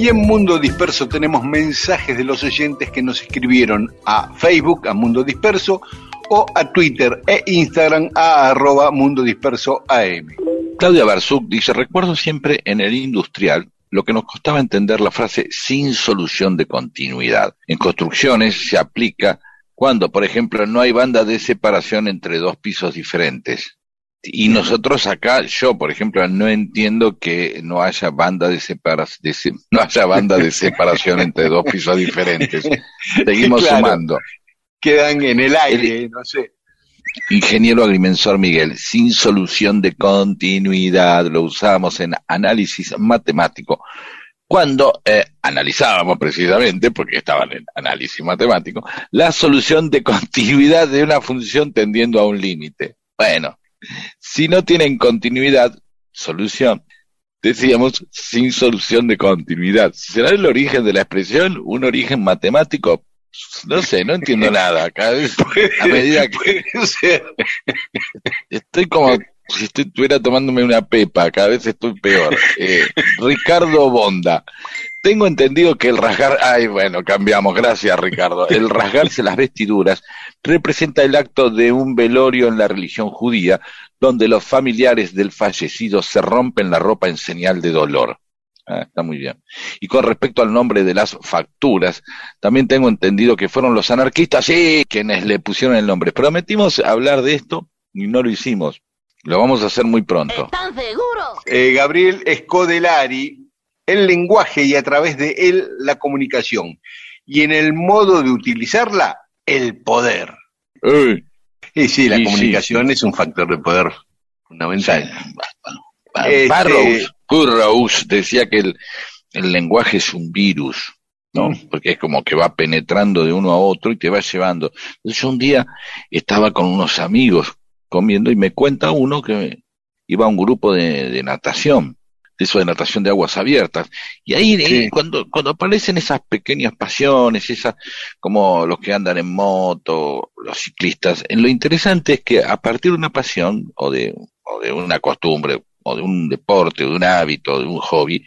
Y en Mundo Disperso tenemos mensajes de los oyentes que nos escribieron a Facebook, a Mundo Disperso, o a Twitter e Instagram a arroba Mundo Disperso AM. Claudia Barzuk dice, recuerdo siempre en el industrial lo que nos costaba entender la frase sin solución de continuidad. En construcciones se aplica cuando, por ejemplo, no hay banda de separación entre dos pisos diferentes. Y nosotros acá, yo, por ejemplo, no entiendo que no haya banda de separación, no haya banda de separación entre dos pisos diferentes. Seguimos Claro. sumando. Quedan en el aire, no sé. Ingeniero agrimensor Miguel, sin solución de continuidad, lo usábamos en análisis matemático. Cuando eh, analizábamos precisamente, porque estaban en análisis matemático, la solución de continuidad de una función tendiendo a un límite. Bueno, si no tienen continuidad, solución, decíamos, sin solución de continuidad. ¿Será el origen de la expresión un origen matemático? No sé, no entiendo nada. Cada vez, a medida que estoy como si estuviera tomándome una pepa, cada vez estoy peor. Eh, Ricardo Bonda. Tengo entendido que el rasgar, ay bueno, cambiamos, gracias Ricardo. El rasgarse las vestiduras representa el acto de un velorio en la religión judía, donde los familiares del fallecido se rompen la ropa en señal de dolor. Ah, está muy bien. Y con respecto al nombre de las facturas, también tengo entendido que fueron los anarquistas, sí, quienes le pusieron el nombre. Prometimos hablar de esto y no lo hicimos. Lo vamos a hacer muy pronto. ¿Están seguros? Eh, Gabriel Escodelari, el lenguaje y a través de él la comunicación. Y en el modo de utilizarla, el poder. Uy, Y sí, la Sí, sí, comunicación es un factor de poder fundamental. Este- Burroughs, Burroughs decía que el, el lenguaje es un virus, ¿no? Mm. Porque es como que va penetrando de uno a otro y te va llevando. Entonces yo un día estaba con unos amigos comiendo y me cuenta uno que iba a un grupo de, de natación, eso de natación de aguas abiertas. Y ahí eh, cuando, cuando aparecen esas pequeñas pasiones, esas, como los que andan en moto, los ciclistas, en lo interesante es que a partir de una pasión o de, o de una costumbre, o de un deporte, o de un hábito, de un hobby,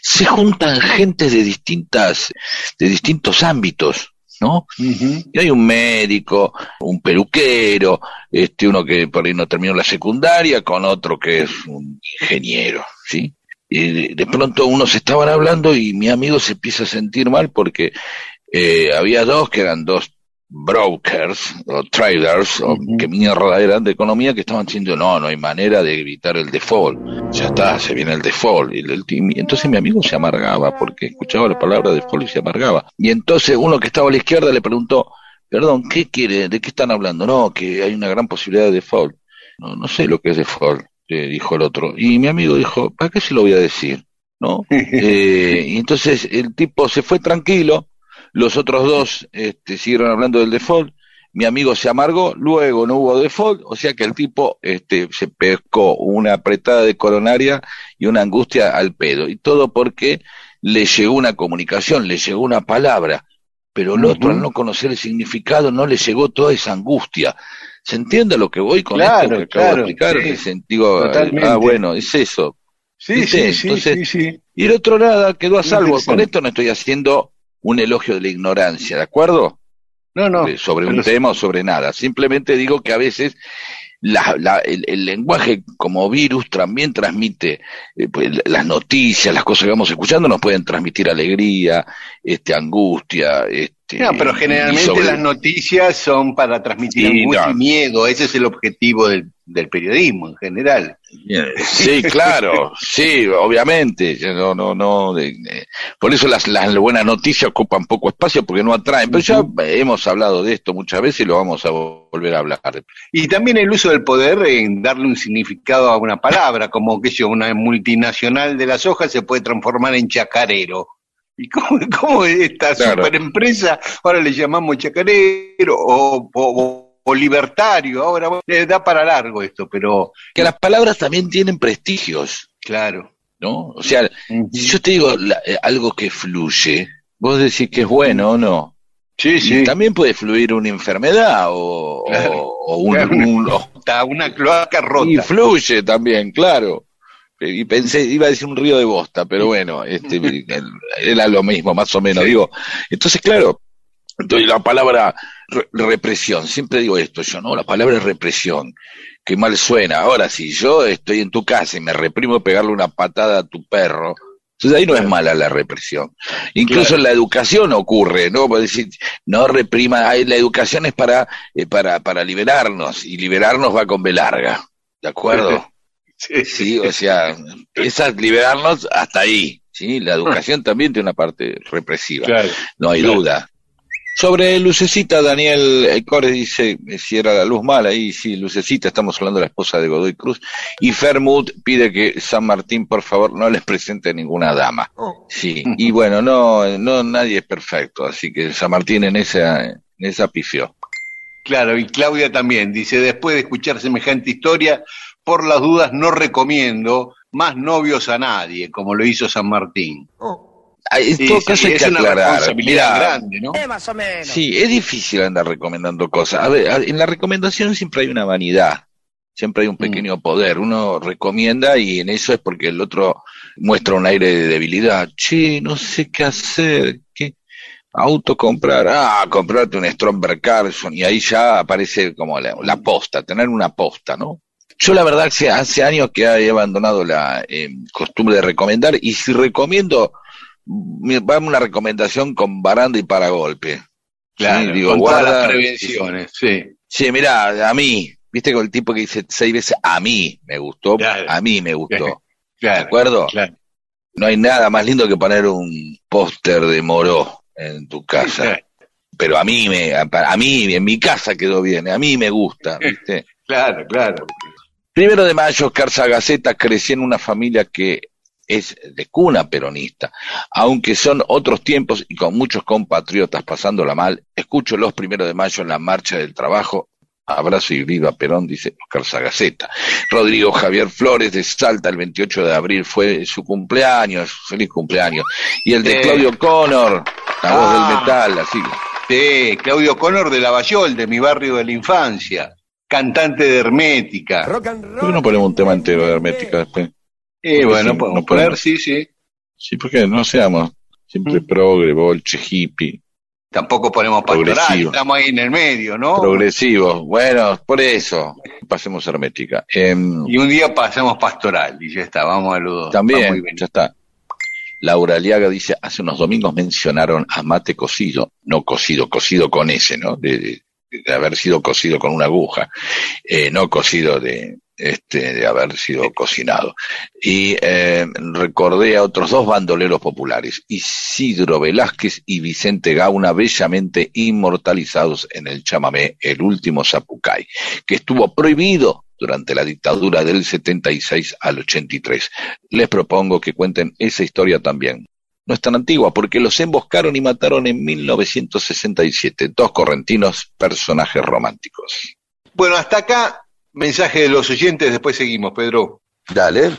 se juntan gentes de distintas, de distintos ámbitos, ¿no? Y hay un médico, un peluquero, este, uno que por ahí no terminó la secundaria, con otro que es un ingeniero, ¿sí? Y de, de pronto unos estaban hablando y mi amigo se empieza a sentir mal porque eh, había dos que eran dos brokers o traders o que mierda eran de economía que estaban diciendo no, no hay manera de evitar el default, ya está, se viene el default y, el- y entonces mi amigo se amargaba porque escuchaba la palabra default y se amargaba. Y entonces uno que estaba a la izquierda le preguntó perdón, ¿qué quiere? ¿de qué están hablando? no, que hay una gran posibilidad de default no, no sé lo que es default dijo el otro y mi amigo dijo, ¿para qué se lo voy a decir? ¿no? Eh, y entonces el tipo se fue tranquilo, los otros dos este, siguieron hablando del default, mi amigo se amargó, luego no hubo default, o sea que el tipo este, se pescó una apretada de coronaria y una angustia al pedo, y todo porque le llegó una comunicación, le llegó una palabra, pero el otro al no conocer el significado no le llegó toda esa angustia. ¿Se entiende lo que voy con Claro, esto que acabo claro, de explicar? sí. Sentido, Totalmente. ah, bueno, es eso. Sí, ¿Viste? sí, sí, Entonces, sí, sí. Y el otro nada, quedó a salvo. Con esto no estoy haciendo un elogio de la ignorancia, ¿de acuerdo? No, no. De- sobre un tema o sobre nada. Simplemente digo que a veces la- la- el, el lenguaje como virus también transmite eh, pues, las noticias, las cosas que vamos escuchando nos pueden transmitir alegría, este, angustia. Este, No, pero generalmente sobre- las noticias son para transmitir Sí, angustia no. y miedo. Ese es el objetivo del, del periodismo en general. Sí, claro, sí, obviamente. No, no, no. de- de- por eso las, las buenas noticias ocupan poco espacio porque no atraen. Pero ya hemos hablado de esto muchas veces y lo vamos a volver a hablar. Y también el uso del poder en darle un significado a una palabra, como que yo, una multinacional de las hojas se puede transformar en chacarero. ¿Y cómo, cómo esta Claro. superempresa ahora le llamamos chacarero o, o- o libertario? Ahora bueno, eh, da para largo esto, pero Que las palabras también tienen prestigios, claro. ¿no? O sea, si yo te digo la- eh, algo que fluye, vos decís que es bueno o no. Sí, sí. también puede fluir una enfermedad o, Claro. o- o un, Claro. un- o- Está una cloaca rota. Y fluye también, claro. Y pensé, iba a decir un río de bosta, pero bueno, este, era lo mismo, más o menos, Sí. digo. Entonces, claro, entonces la palabra re- represión, siempre digo esto yo, ¿no? La palabra represión, que mal suena. Ahora, si yo estoy en tu casa y me reprimo pegarle una patada a tu perro, entonces ahí no es mala la represión. Incluso Claro. en la educación ocurre, ¿no? Por decir, no reprima, ahí la educación es para, eh, para, para liberarnos, y liberarnos va con B larga, ¿de acuerdo? Sí, Sí, o sea, esa es liberarnos hasta ahí, ¿sí? La educación también tiene una parte represiva, Claro. no hay claro. duda. Sobre Lucecita, Daniel eh, Core dice eh, si era la luz mala, y sí, Lucecita, estamos hablando de la esposa de Godoy Cruz, y Fermut pide que San Martín, por favor, no les presente ninguna dama. Sí, y bueno, no, no, nadie es perfecto, así que San Martín en esa, en esa pifió. Claro, y Claudia también dice, después de escuchar semejante historia, por las dudas no recomiendo más novios a nadie, como lo hizo San Martín. Ah, En Sí, todo sí, caso hay es que una aclarar. responsabilidad Mirá, grande, ¿no? Eh, más o menos. Sí, es difícil andar recomendando cosas. A ver, en la recomendación siempre hay una vanidad, siempre hay un pequeño poder. Uno recomienda y en eso es porque el otro muestra un aire de debilidad. Che, no sé qué hacer, qué auto comprar. Ah, comprarte un Stromberg Carlson y ahí ya aparece como la, la posta, tener una posta, ¿no? Yo la verdad que hace años que he abandonado la eh, costumbre de recomendar y si recomiendo, me va una recomendación con baranda y paragolpe. Claro, Sí, digo, con todas guarda- las prevenciones, sí. Sí, mirá, a mí, viste con el tipo que dice seis veces, a mí me gustó, Claro. a mí me gustó. ¿De acuerdo? claro. No hay nada más lindo que poner un póster de Moró en tu casa. Pero a mí, me, a, a mí, en mi casa quedó bien, a mí me gusta, ¿viste? claro, claro. Primero de mayo, Oscar Sagaceta creció en una familia que es de cuna peronista. Aunque son otros tiempos y con muchos compatriotas pasándola mal, escucho los primeros de mayo en la marcha del trabajo. Abrazo y viva Perón, dice Oscar Sagaceta. Rodrigo Javier Flores de Salta, el 28 de abril fue su cumpleaños, feliz cumpleaños. Y el de Eh. Claudio Connor, la voz Ah. del metal, así. Sí, Claudio Connor de Lavallol, de mi barrio de la infancia, cantante de Hermética. ¿Por qué no ponemos un tema entero de Hermética después? Eh, bueno, Sí, podemos no poner, podemos. sí, sí. Sí, porque no seamos siempre Mm. progre, bolche, hippie, Tampoco ponemos pastoral, Progresivo. estamos ahí en el medio, ¿no? progresivos. Bueno, por eso, pasemos hermética. Em, Y un día pasamos pastoral y ya está, vamos a los dos. Va muy también, bien. ya está. Laura Aliaga dice, hace unos domingos mencionaron a mate cocido, no cocido, cocido con ese, ¿no? De, de- de haber sido cocido con una aguja, eh, no cocido de, este, de haber sido cocinado. Y eh, recordé a otros dos bandoleros populares, Isidro Velázquez y Vicente Gauna, bellamente inmortalizados en el chamamé El último Zapucay, que estuvo prohibido durante la dictadura del 76 al 83. Les propongo que cuenten esa historia también. No es tan antigua porque los emboscaron y mataron en 1967. Dos correntinos personajes románticos. Bueno, hasta acá, mensaje de los oyentes, después seguimos, Pedro. Dale.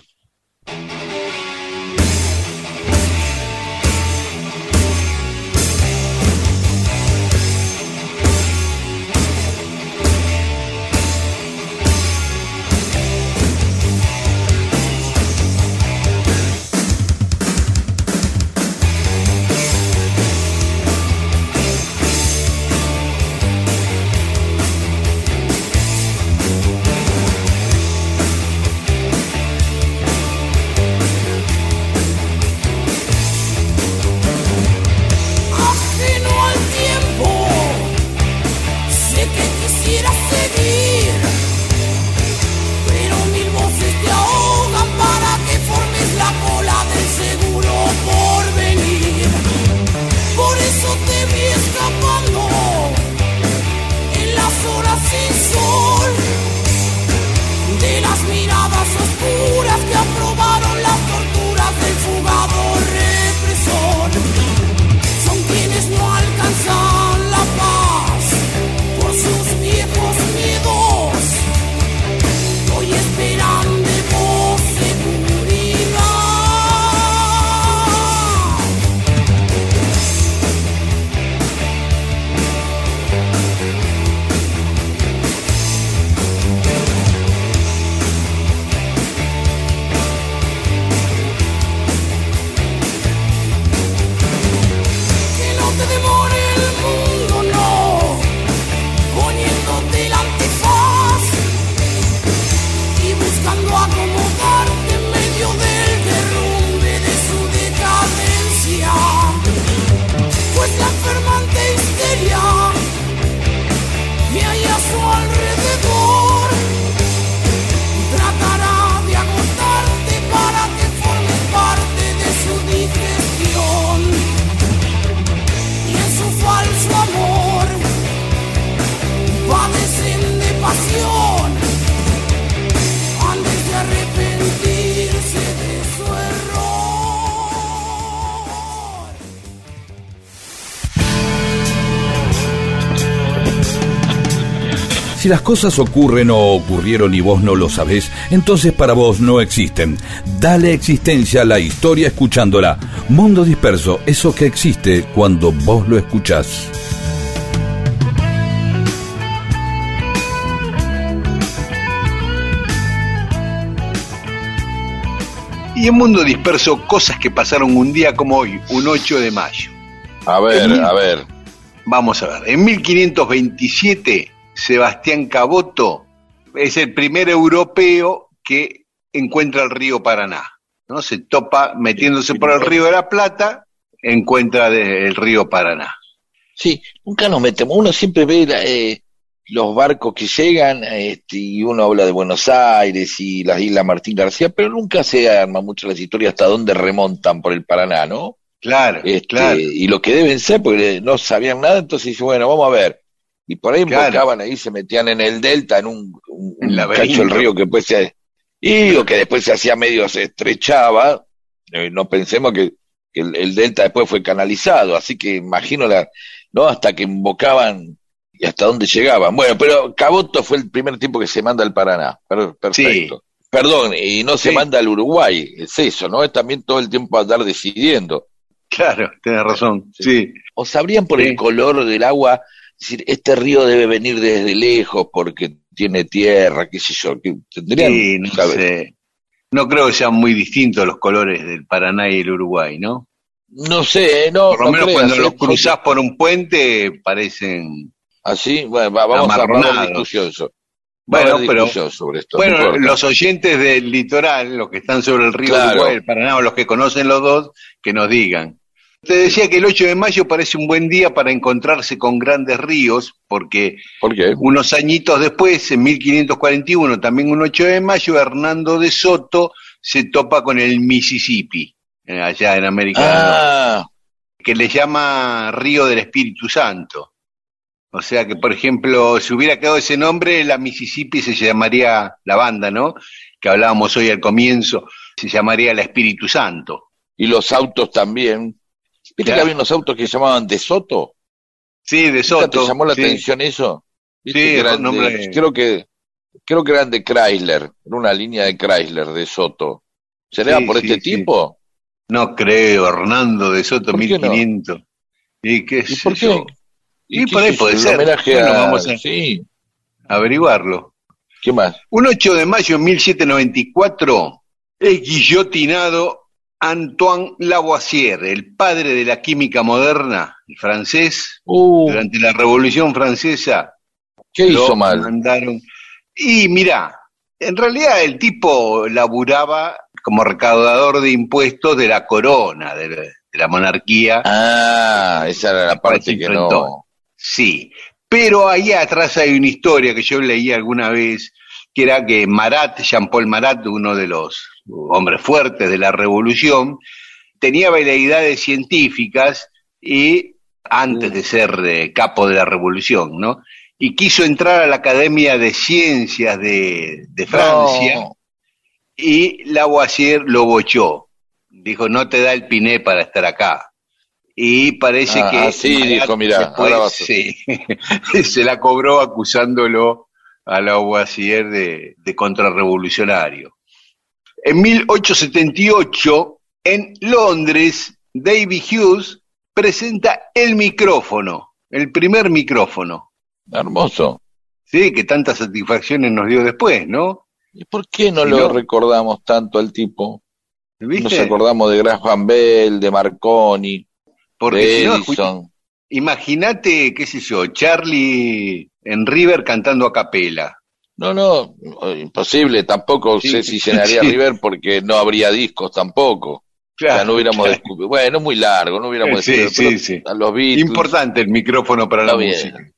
Si las cosas ocurren o ocurrieron y vos no lo sabés, entonces para vos no existen. Dale existencia a la historia escuchándola. Mundo disperso, eso que existe cuando vos lo escuchás. Y en Mundo Disperso, cosas que pasaron un día como hoy, un 8 de mayo. A ver, En- a ver. Vamos a ver, en 1527, Sebastián Caboto es el primer europeo que encuentra el río Paraná. ¿no? Se topa metiéndose por el río de la Plata, encuentra el río Paraná. Sí, nunca nos metemos. Uno siempre ve eh, los barcos que llegan este, y uno habla de Buenos Aires y las Islas Martín García, pero nunca se arma mucho las historias hasta dónde remontan por el Paraná, ¿no? Claro, Este, claro. Y lo que deben ser, porque no sabían nada, entonces dice, bueno, vamos a ver. Y por ahí Claro. embocaban ahí, se metían en el delta, en un, un, cacho del río que después se, y digo que después se hacía medio, se estrechaba, eh, no pensemos que, que el, el delta después fue canalizado, así que imagino la, ¿no? Hasta que embocaban y hasta dónde llegaban. Bueno, pero Caboto fue el primer tiempo que se manda al Paraná, Per- perfecto. Perdón, y no se manda al Uruguay, es eso, ¿no? Es también todo el tiempo andar decidiendo. Claro, tienes razón. Sí. ¿O sabrían por el color del agua decir, este río debe venir desde lejos porque tiene tierra, qué sé yo? que tendrían Sí, no sé. No creo que sean muy distintos los colores del Paraná y el Uruguay, ¿no? No sé, ¿eh? no, Por lo no menos creas, cuando ¿eh? los cruzás por un puente parecen... Así, bueno, va- vamos a hablar discusión. Bueno, pero... sobre esto. no Bueno, los oyentes del litoral, los que están sobre el río Claro. Uruguay, el Paraná, o los que conocen los dos, que nos digan. Te decía que el 8 de mayo parece un buen día para encontrarse con grandes ríos, porque unos añitos después, en 1541, también un 8 de mayo, Hernando de Soto se topa con el Mississippi, eh, allá en América Norte, Ah, que le llama Río del Espíritu Santo. O sea que, por ejemplo, si hubiera quedado ese nombre, la Mississippi se llamaría la banda, ¿no? Que hablábamos hoy al comienzo, se llamaría la Espíritu Santo. y los autos también. ¿Viste Claro. que había unos autos que se llamaban de Soto? Sí, de ¿Nunca Soto. ¿Te llamó la sí. atención eso? ¿Viste Sí, que eran nombre- de- creo que creo que eran de Chrysler, era una línea de Chrysler de Soto. ¿Será Sí, por este tipo? No creo, Hernando de Soto, ¿Por qué no? 1500. ¿Y qué ¿Y sé por qué? yo? Y qué por ahí puede ser. homenaje Bueno, a- vamos a- Sí, Averiguarlo. ¿qué más? Un 8 de mayo de 1794 es guillotinado Antoine Lavoisier, el padre de la química moderna, el francés, Uh, durante la Revolución Francesa. ¿Qué lo hizo mal? mandaron. Y mirá, en realidad el tipo laburaba como recaudador de impuestos de la corona, de la, de la monarquía. Ah, esa era la parte que no. Sí, pero ahí atrás hay una historia que yo leí alguna vez, que era que Marat, Jean-Paul Marat, uno de los hombres fuertes de la revolución, tenía veleidades científicas y antes de ser eh, capo de la revolución, ¿no? Y quiso entrar a la Academia de Ciencias de, de Francia No. y Lavoisier lo bochó. Dijo, no te da el piné para estar acá. Y parece Ah, que... ah, dijo, mirá, después, ahora vas a- sí, se la cobró acusándolo a Lavoisier de, de contrarrevolucionario. En 1878, en Londres, David Hughes presenta el micrófono, el primer micrófono. Hermoso. Sí, que tantas satisfacciones nos dio después, ¿no? ¿Y por qué no Si lo no- recordamos tanto al tipo? Nos acordamos de Graham Bell, de Marconi, Porque de si no, Edison. imagínate, qué sé yo, Charlie en River cantando a capela. No, no, imposible. Tampoco Sí, sé si llenaría sí. River porque no habría discos tampoco. o sea, no hubiéramos descubierto. Bueno, muy largo, no hubiéramos Sí, descubierto, sí, sí. A los Beatles. Importante el micrófono para la bien. música.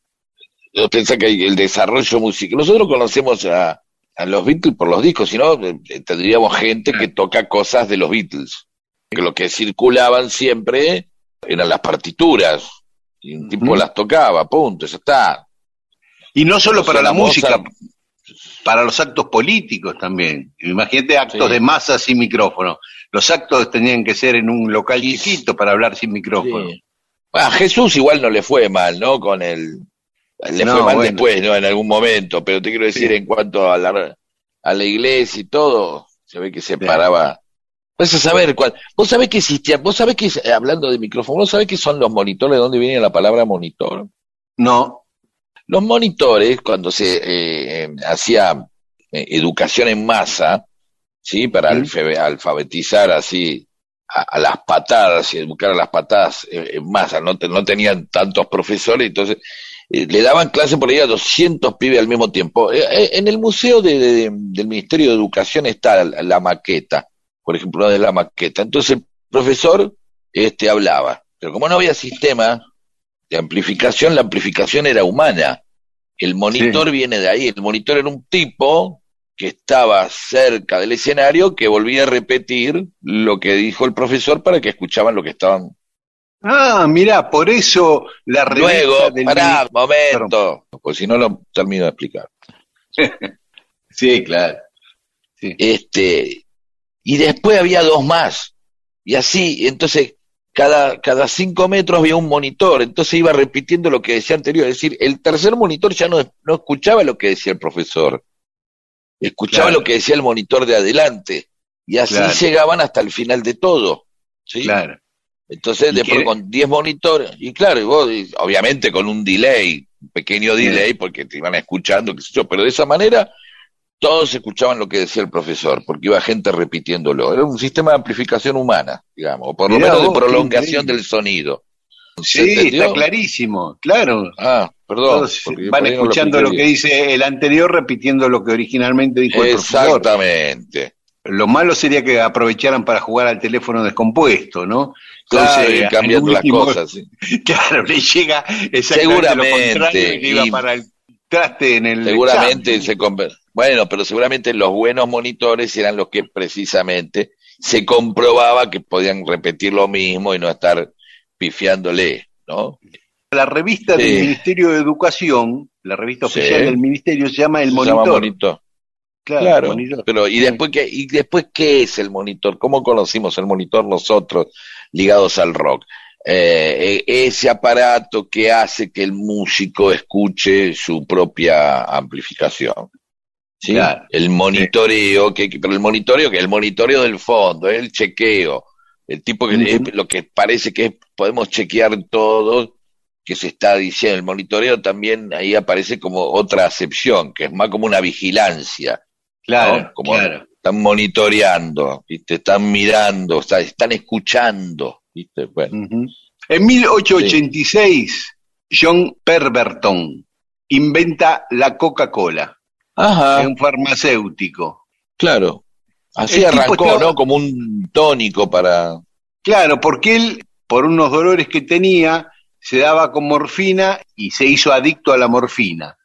Yo pensé que el desarrollo musical. Nosotros conocemos a, a los Beatles por los discos, si no, eh, tendríamos gente que toca cosas de los Beatles. Que lo que circulaban siempre eran las partituras. Y un tipo las tocaba, punto, ya está. Y no solo para la música, para los actos políticos también. Imagínate actos Sí. de masa sin micrófono. Los actos tenían que ser en un local chiquito para hablar sin micrófono. Sí. Bueno, a Jesús igual no le fue mal, ¿no? Con el, Le No, fue mal bueno. después, ¿no? En algún momento, pero te quiero decir, Sí. en cuanto a la, a la iglesia y todo, se ve que se paraba. Vas a saber cuál. Vos sabés que existía, vos sabés que, hablando de micrófono, vos sabés que son los monitores, de dónde viene la palabra monitor. No, Los monitores, cuando se eh, eh, hacía eh, educación en masa, ¿sí? Para alfabetizar así a, a las patadas y educar a las patadas eh, en masa, no, te- no tenían tantos profesores, entonces eh, le daban clase por ahí a 200 pibes al mismo tiempo. Eh, eh, en el museo de- de- del Ministerio de Educación está la, la maqueta, por ejemplo, una de la maqueta. Entonces el profesor este, hablaba, pero como no había sistema de amplificación, la amplificación era humana. El monitor viene de ahí. El monitor era un tipo que estaba cerca del escenario que volvía a repetir lo que dijo el profesor para que escuchaban lo que estaban. Ah, mira, por eso la revista Luego, del pará, momento, pues si no lo termino de explicar. Sí, claro. Sí. Este, y después había dos más. Y así, entonces, cada, cada cinco metros había un monitor, entonces iba repitiendo lo que decía anterior. Es decir, el tercer monitor ya no, no escuchaba lo que decía el profesor, escuchaba Claro. lo que decía el monitor de adelante. Y así Claro. llegaban hasta el final de todo. ¿sí? Claro. Entonces, ¿Y después qué? con 10 monitores, y claro, y vos, y obviamente con un delay, un pequeño delay, porque te iban escuchando, qué sé yo, pero de esa manera todos escuchaban lo que decía el profesor, porque iba gente repitiéndolo. Era un sistema de amplificación humana, digamos, o por lo menos de vos, prolongación del sonido. ¿Se Sí, entendió? está clarísimo, claro. Ah, perdón. Van no escuchando lo, que dice el anterior, repitiendo lo que originalmente dijo el profesor. Exactamente. Lo malo sería que aprovecharan para jugar al teléfono descompuesto, ¿no? Claro, Entonces, y cambiando las cosas. sí. Claro, le llega exactamente Seguramente, lo contrario y le iba y- para el traste en el Seguramente examen. se conver- bueno, pero seguramente los buenos monitores eran los que precisamente se comprobaba que podían repetir lo mismo y no estar pifiándole, ¿no? La revista Sí. del Ministerio de Educación, la revista Sí. oficial del Ministerio, se llama El Se Monitor. llama monitor. Claro, Claro, Monitor. pero ¿y después, qué, ¿y después qué es el monitor? ¿Cómo conocimos el monitor nosotros ligados al rock? Eh, eh, ese aparato que hace que el músico escuche su propia amplificación. ¿Sí? Claro. El monitoreo, que, pero el monitoreo, que el monitoreo del fondo, el chequeo, el tipo que es lo que parece que es- podemos chequear todo que se está diciendo. El monitoreo también ahí aparece como otra acepción, que es más como una vigilancia. Claro, ¿no? Como claro. están monitoreando, ¿viste? están mirando, está- están escuchando. ¿viste? Bueno, Ujú. En 1886, John Perberton inventa la Coca-Cola. Ajá, Es un farmacéutico. claro. Así El arrancó, estaba- ¿no? Como un tónico para... Claro, porque él, por unos dolores que tenía, se daba con morfina y se hizo adicto a la morfina.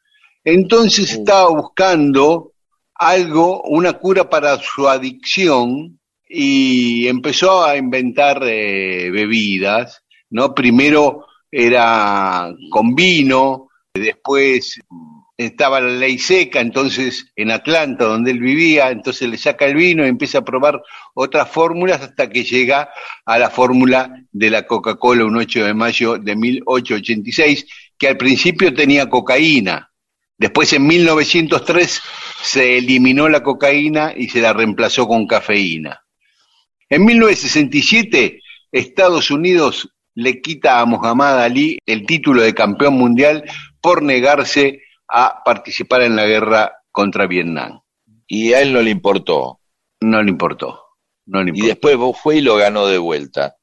Entonces Uh. estaba buscando algo, una cura para su adicción y empezó a inventar eh, bebidas, ¿no? Primero era con vino, después estaba la ley seca, entonces en Atlanta, donde él vivía, entonces le saca el vino y empieza a probar otras fórmulas hasta que llega a la fórmula de la Coca-Cola un 8 de mayo de 1886, que al principio tenía cocaína. Después en 1903 se eliminó la cocaína y se la reemplazó con cafeína. En 1967 Estados Unidos le quita a Muhammad Ali el título de campeón mundial por negarse a participar en la guerra contra Vietnam. Y a él no le importó. No le importó. No le Y importó. después vos fue y lo ganó de vuelta.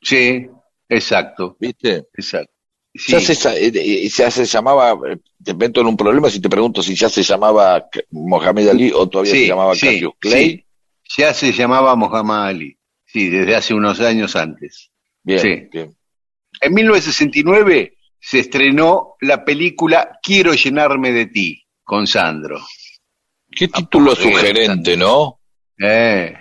Sí, exacto, ¿Viste? exacto. Sí. Ya se, eh, eh, ya se llamaba, eh, te meto en un problema si te pregunto si ya se llamaba Mohamed Ali o todavía Sí, se llamaba sí, Cassius Clay. sí. Ya se llamaba Muhammad Ali. Sí, desde hace unos años antes. Bien, bien. En 1969 se estrenó la película Quiero llenarme de ti, con Sandro. Qué título sugerente, ¿no? Eh,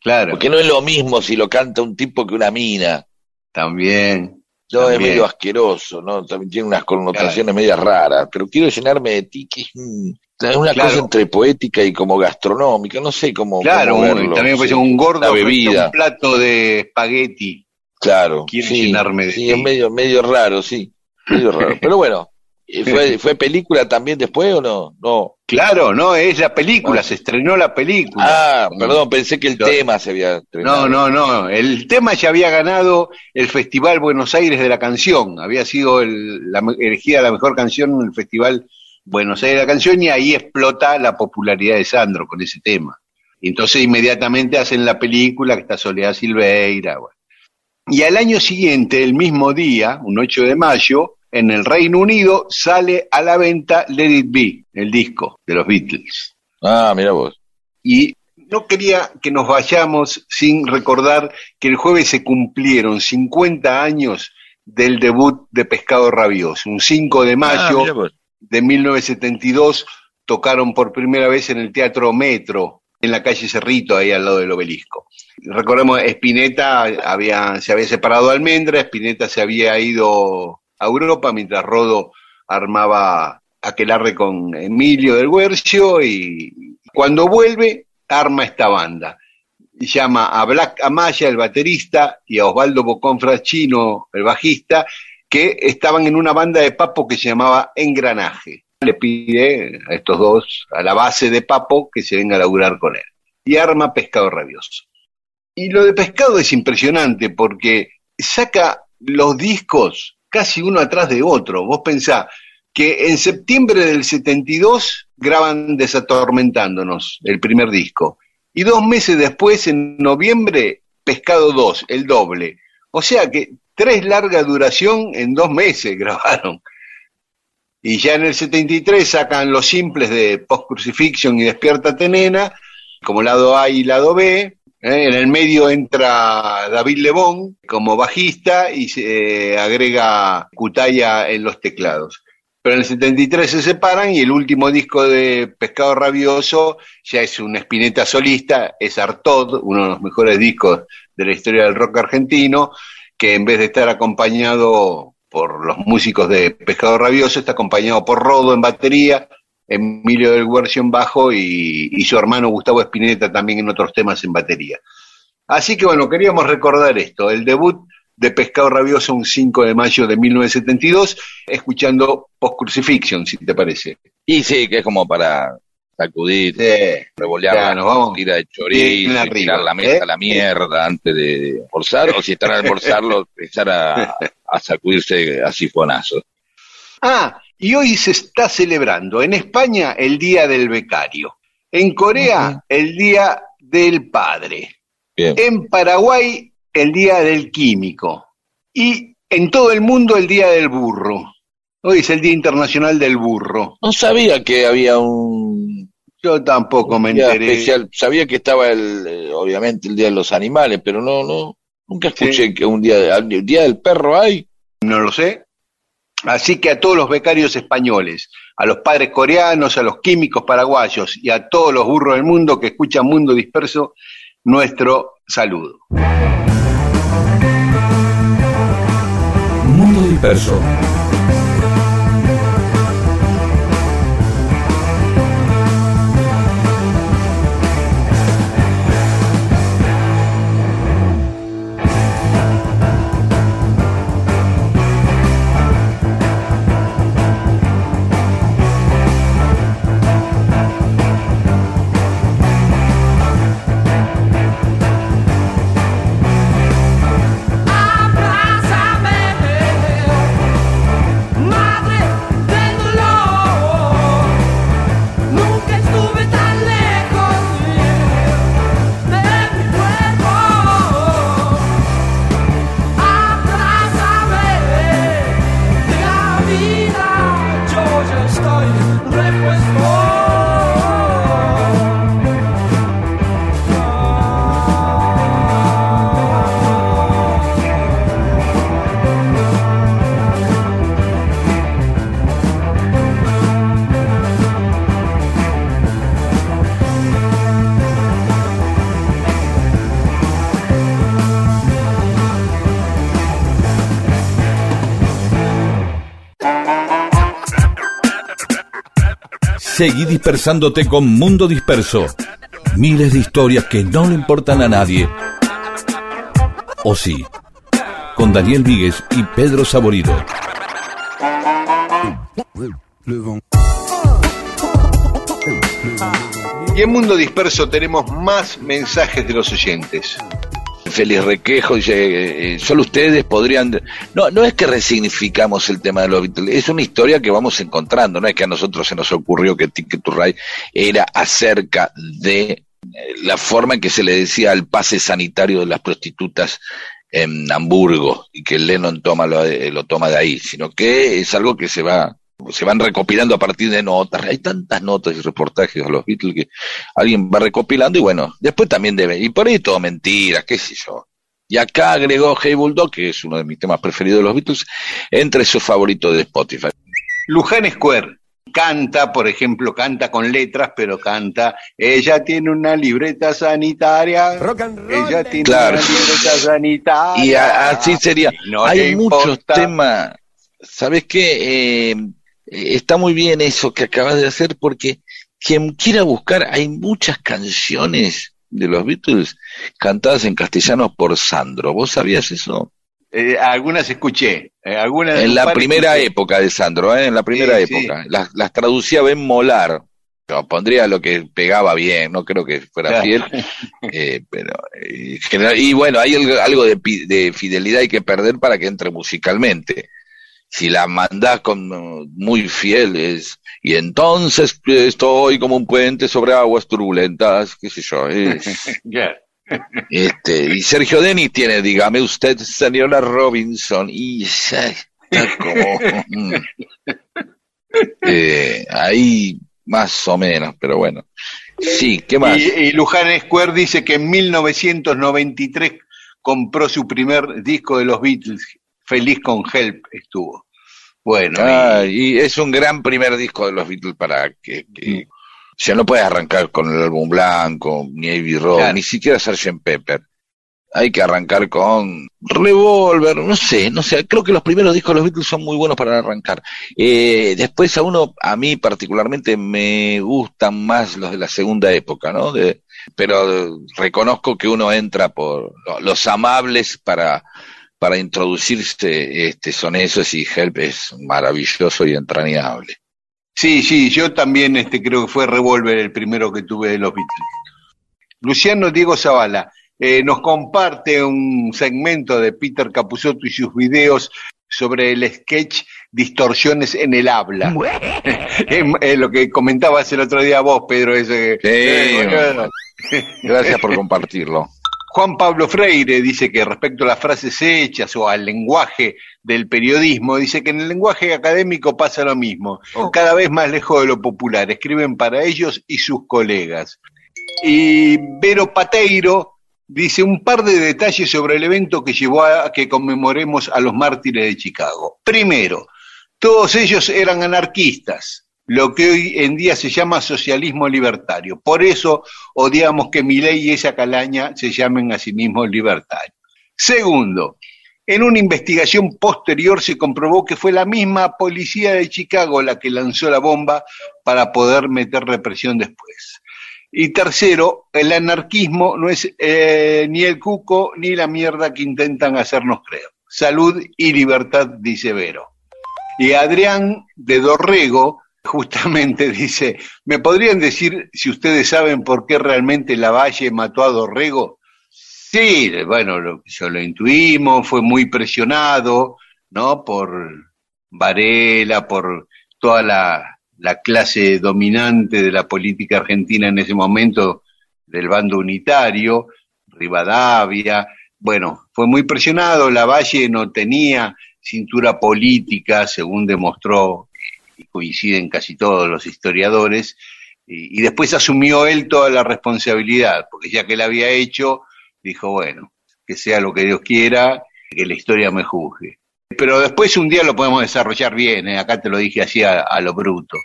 claro, Porque no es lo mismo si lo canta un tipo que una mina. también. No, es medio asqueroso, ¿no? También tiene unas connotaciones medias raras. Pero quiero llenarme de ti, que es, un- es una Claro. cosa entre poética y como gastronómica. No sé cómo. Claro, cómo verlo, también puede sí. ser un gordo bebida. un plato de espagueti. Claro. Quiero sí, llenarme de sí, ti. es medio, medio raro, sí. Medio raro. Pero bueno, ¿Y ¿Fue, ¿Fue película también después o no? No. Claro, no, es la película, se estrenó la película. Ah, perdón, pensé que el tema se había estrenado. No, no, no. El tema ya había ganado el Festival Buenos Aires de la Canción. Había sido el- la, elegida la mejor canción en el Festival Buenos Aires de la Canción y ahí explota la popularidad de Sandro con ese tema. Y entonces inmediatamente hacen la película que está Soledad Silveira. bueno. Y al año siguiente, el mismo día, un 8 de mayo, en el Reino Unido sale a la venta Let It Be, el disco de los Beatles Ah, mira vos. y no quería que nos vayamos sin recordar que el jueves se cumplieron 50 años del debut de Pescado Rabioso. Un 5 de Ah, mayo vos. de 1972 tocaron por primera vez en el Teatro Metro, en la calle Cerrito, ahí al lado del obelisco. Recordemos, Spinetta había, se había separado de Almendra, Spinetta se había ido a Europa mientras Rodo armaba aquelarre con Emilio del Guercio y cuando vuelve arma esta banda. Llama a Black Amaya, el baterista, y a Osvaldo Bocón Fraschino, el bajista, que estaban en una banda de Papo que se llamaba Engranaje. Le pide a estos dos, a la base de Papo, que se venga a laburar con él. Y arma Pescado Rabioso. Y lo de Pescado es impresionante porque saca los discos casi uno atrás de otro. Vos pensá que en septiembre del 72 graban Desatormentándonos, el primer disco. Y dos meses después, en noviembre, Pescado 2, el doble. O sea que tres larga duración en dos meses grabaron. Y ya en el 73 sacan los simples de Post Crucifixion y Despiértate Nena, como lado A y lado B. ¿eh? En el medio entra David Lebón como bajista y se eh, agrega Cutaya en los teclados. Pero en el 73 se separan y el último disco de Pescado Rabioso ya es un espineta solista, es Artod, uno de los mejores discos de la historia del rock argentino, que en vez de estar acompañado por los músicos de Pescado Rabioso, está acompañado por Rodo en batería, Emilio del Guercio en bajo y, y su hermano Gustavo Espineta también en otros temas en batería. Así que bueno, queríamos recordar esto, el debut de Pescado Rabioso un 5 de mayo de 1972, escuchando Post Crucifixion, si te parece. Y sí, que es como para sacudir, Sí, revolear ya, nos vamos tira de chorizo, arriba, tirar la mesa ¿eh? a la mierda antes de almorzar, o si están a almorzarlo, empezar a, a sacudirse a sifonazos. Ah, y hoy se está celebrando en España el Día del Becario, en Corea el Día del Padre, Bien. en Paraguay el Día del Químico y en todo el mundo el Día del Burro. Hoy es el Día Internacional del Burro. No sabía que había un Yo tampoco me día enteré. especial. Sabía que estaba el, eh, obviamente el Día de los Animales, pero no, no, nunca escuché Sí. que un día, de- Día del Perro hay. no lo sé. Así que a todos los becarios españoles, a los padres coreanos, a los químicos paraguayos y a todos los burros del mundo que escuchan Mundo Disperso, nuestro saludo. Mundo Disperso. Seguí dispersándote con Mundo Disperso. Miles de historias que no le importan a nadie. O sí. Con Daniel Víguez y Pedro Saborido. Y en Mundo Disperso tenemos más mensajes de los oyentes. Feliz Requejo dice, eh, solo ustedes podrían... No, no es que resignificamos el tema de los Beatles, es una historia que vamos encontrando, no es que a nosotros se nos ocurrió que Ticket to Ride era acerca de eh, la forma en que se le decía el pase sanitario de las prostitutas en Hamburgo y que Lennon toma lo, eh, lo toma de ahí, sino que es algo que se va se van recopilando a partir de notas. Hay tantas notas y reportajes de los Beatles que alguien va recopilando y bueno, después también debe. Y por ahí todo mentira, qué sé yo. Y acá agregó Hey Bulldog, que es uno de mis temas preferidos de los Beatles, entre sus favoritos de Spotify. Luján Square canta, por ejemplo, canta con letras, pero canta, ella tiene una libreta sanitaria, ella tiene Claro. una libreta sanitaria. Y a- así sería. No Hay muchos importa. temas. ¿Sabes qué? Eh, eh, está muy bien eso que acabas de hacer porque quien quiera buscar, hay muchas canciones de los Beatles cantadas en castellano por Sandro. ¿Vos sabías eso? Eh, algunas escuché, eh, algunas En la primera escuché. época de Sandro, ¿eh? en la primera Sí, sí. época. Las, las traducía Ben Molar. Yo pondría lo que pegaba bien, no creo que fuera Claro. fiel, eh, pero eh, y bueno, hay algo, de, de fidelidad hay que perder para que entre musicalmente. Si la mandás con uh, muy fiel es, y entonces eh, estoy como un puente sobre aguas turbulentas, qué sé yo, es- Ya. este, y Sergio Denis tiene, dígame usted, señora Robinson, y ya está como mm, eh, ahí más o menos, pero bueno. Sí, ¿qué más? Y, y Luján Square dice que en 1993 compró su primer disco de los Beatles, Feliz con Help estuvo. Bueno, y- Ah, y es un gran primer disco de los Beatles para que, que- o sea, no puedes arrancar con el álbum blanco, ni Abbey Road, Claro. ni siquiera Sgt. Pepper. Hay que arrancar con Revolver, no sé, no sé, creo que los primeros discos de los Beatles son muy buenos para arrancar. Eh, después a uno, a mí particularmente me gustan más los de la segunda época, ¿no? De, pero reconozco que uno entra por lo- los amables para, para introducirse, este, son esos y Help es maravilloso y entrañable. Sí, sí, yo también este, creo que fue Revolver el primero que tuve de los Beatles. Luciano Diego Zavala eh, nos comparte un segmento de Peter Capusotto y sus videos sobre el sketch Distorsiones en el habla. es, es lo que comentabas el otro día vos, Pedro. Ese, Sí, eh, bueno. Gracias por compartirlo. Juan Pablo Freire dice que respecto a las frases hechas o al lenguaje del periodismo, dice que en el lenguaje académico pasa lo mismo, cada vez más lejos de lo popular, escriben para ellos y sus colegas. Y Vero Pateiro dice un par de detalles sobre el evento que llevó a que conmemoremos a los mártires de Chicago. Primero, todos ellos eran anarquistas, lo que hoy en día se llama socialismo libertario. Por eso odiamos que Milei y esa calaña se llamen a sí mismos libertarios. Segundo, en una investigación posterior se comprobó que fue la misma policía de Chicago la que lanzó la bomba para poder meter represión después. Y tercero, el anarquismo no es eh, ni el cuco ni la mierda que intentan hacernos creer. Salud y libertad, dice Vero. Y Adrián de Dorrego justamente dice, ¿me podrían decir si ustedes saben por qué realmente Lavalle mató a Dorrego? Sí, bueno, lo, yo lo intuimos, fue muy presionado, ¿no? Por Varela, por toda la clase dominante de la política argentina en ese momento, del bando unitario, Rivadavia, bueno, fue muy presionado, Lavalle no tenía cintura política, según demostró y coinciden casi todos los historiadores, y, después asumió él toda la responsabilidad, porque ya que la había hecho, dijo, bueno, que sea lo que Dios quiera, que la historia me juzgue. Pero después un día lo podemos desarrollar bien, ¿eh? acá te lo dije así a, a, lo bruto.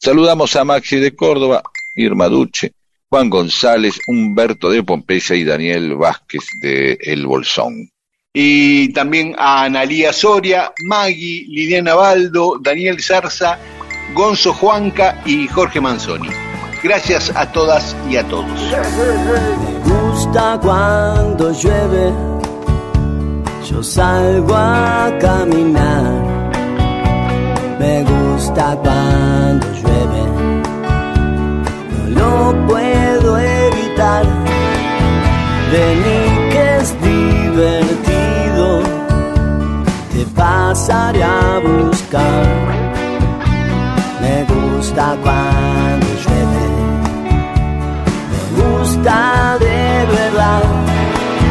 Saludamos a Maxi de Córdoba, Irma Duche, Juan González, Humberto de Pompeya y Daniel Vázquez de El Bolsón. Y también a Analía Soria, Maggie, Liliana Baldo, Daniel Zarza, Gonzo Juanca y Jorge Manzoni. Gracias a todas y a todos. Me gusta cuando llueve, yo salgo a caminar. Me gusta cuando llueve, no lo puedo evitar. Vení que es divertido, pasaré a buscar. Me gusta cuando llueve, me gusta de verdad,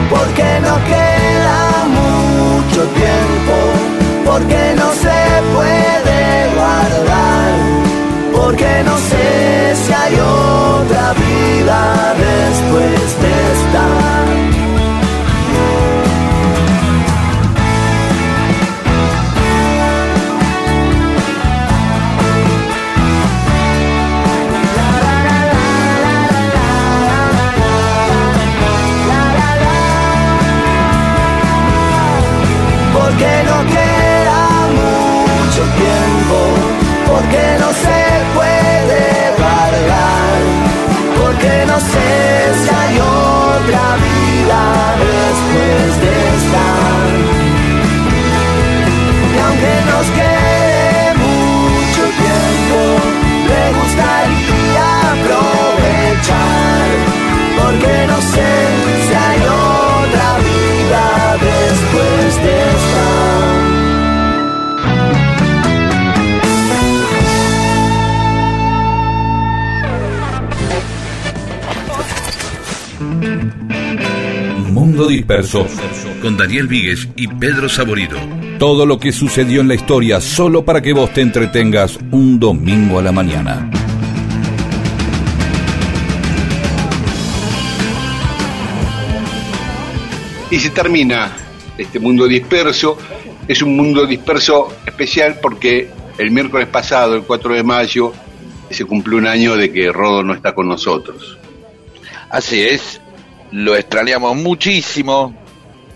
porque no queda mucho tiempo, porque no se puede guardar, porque no sé si hay otra vida después de esta. Con Daniel Víguez y Pedro Saborido. Todo lo que sucedió en la historia solo para que vos te entretengas un domingo a la mañana. Y se termina este mundo disperso. Es un mundo disperso especial porque el miércoles pasado, el 4 de mayo, se cumplió un año de que Rodo no está con nosotros. Así es, lo extrañamos muchísimo,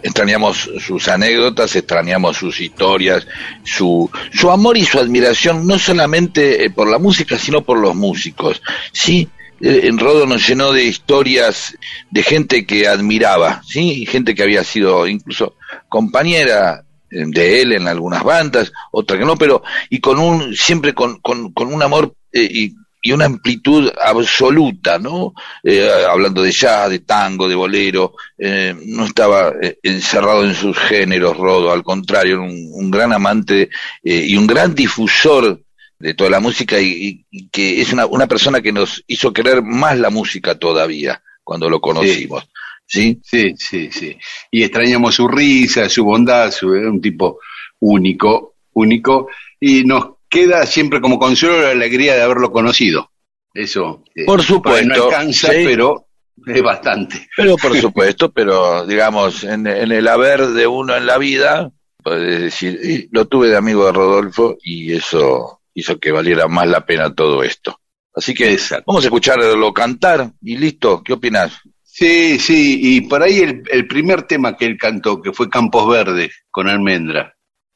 extrañamos sus anécdotas, extrañamos sus historias, su, su amor y su admiración, no solamente eh, por la música, sino por los músicos. Sí, eh, en Rodo nos llenó de historias de gente que admiraba, sí, gente que había sido incluso compañera eh, de él en algunas bandas, otra que no, pero y con un siempre con, con, con un amor y, y una amplitud absoluta, ¿no? Eh, hablando de jazz, de tango, de bolero, eh, no estaba eh, encerrado en sus géneros, Rodo, al contrario, un, un gran amante y un gran difusor de toda la música y, que es una, una persona que nos hizo querer más la música todavía cuando lo conocimos. ¿Sí? Sí, sí, sí. Y extrañamos su risa, su bondad, su, un tipo único, único, y nos queda siempre como consuelo la alegría de haberlo conocido. Eso eh, Por supuesto, no alcanza, sí. pero es bastante. Pero por supuesto, pero digamos, en, en el haber de uno en la vida, puedes decir, "Y lo tuve de amigo de Rodolfo y eso hizo que valiera más la pena todo esto. Así que Exacto. vamos a escucharlo cantar y listo, ¿qué opinas? Sí, sí, y por ahí el, el primer tema que él cantó, que fue Campos Verdes, con Almendra.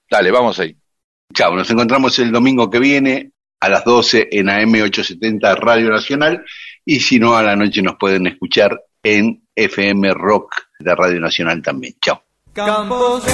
Dale, vamos ahí. Chao, nos encontramos el domingo que viene a las 12 en AM870 Radio Nacional y si no a la noche nos pueden escuchar en FM Rock de Radio Nacional también. Chao. Campos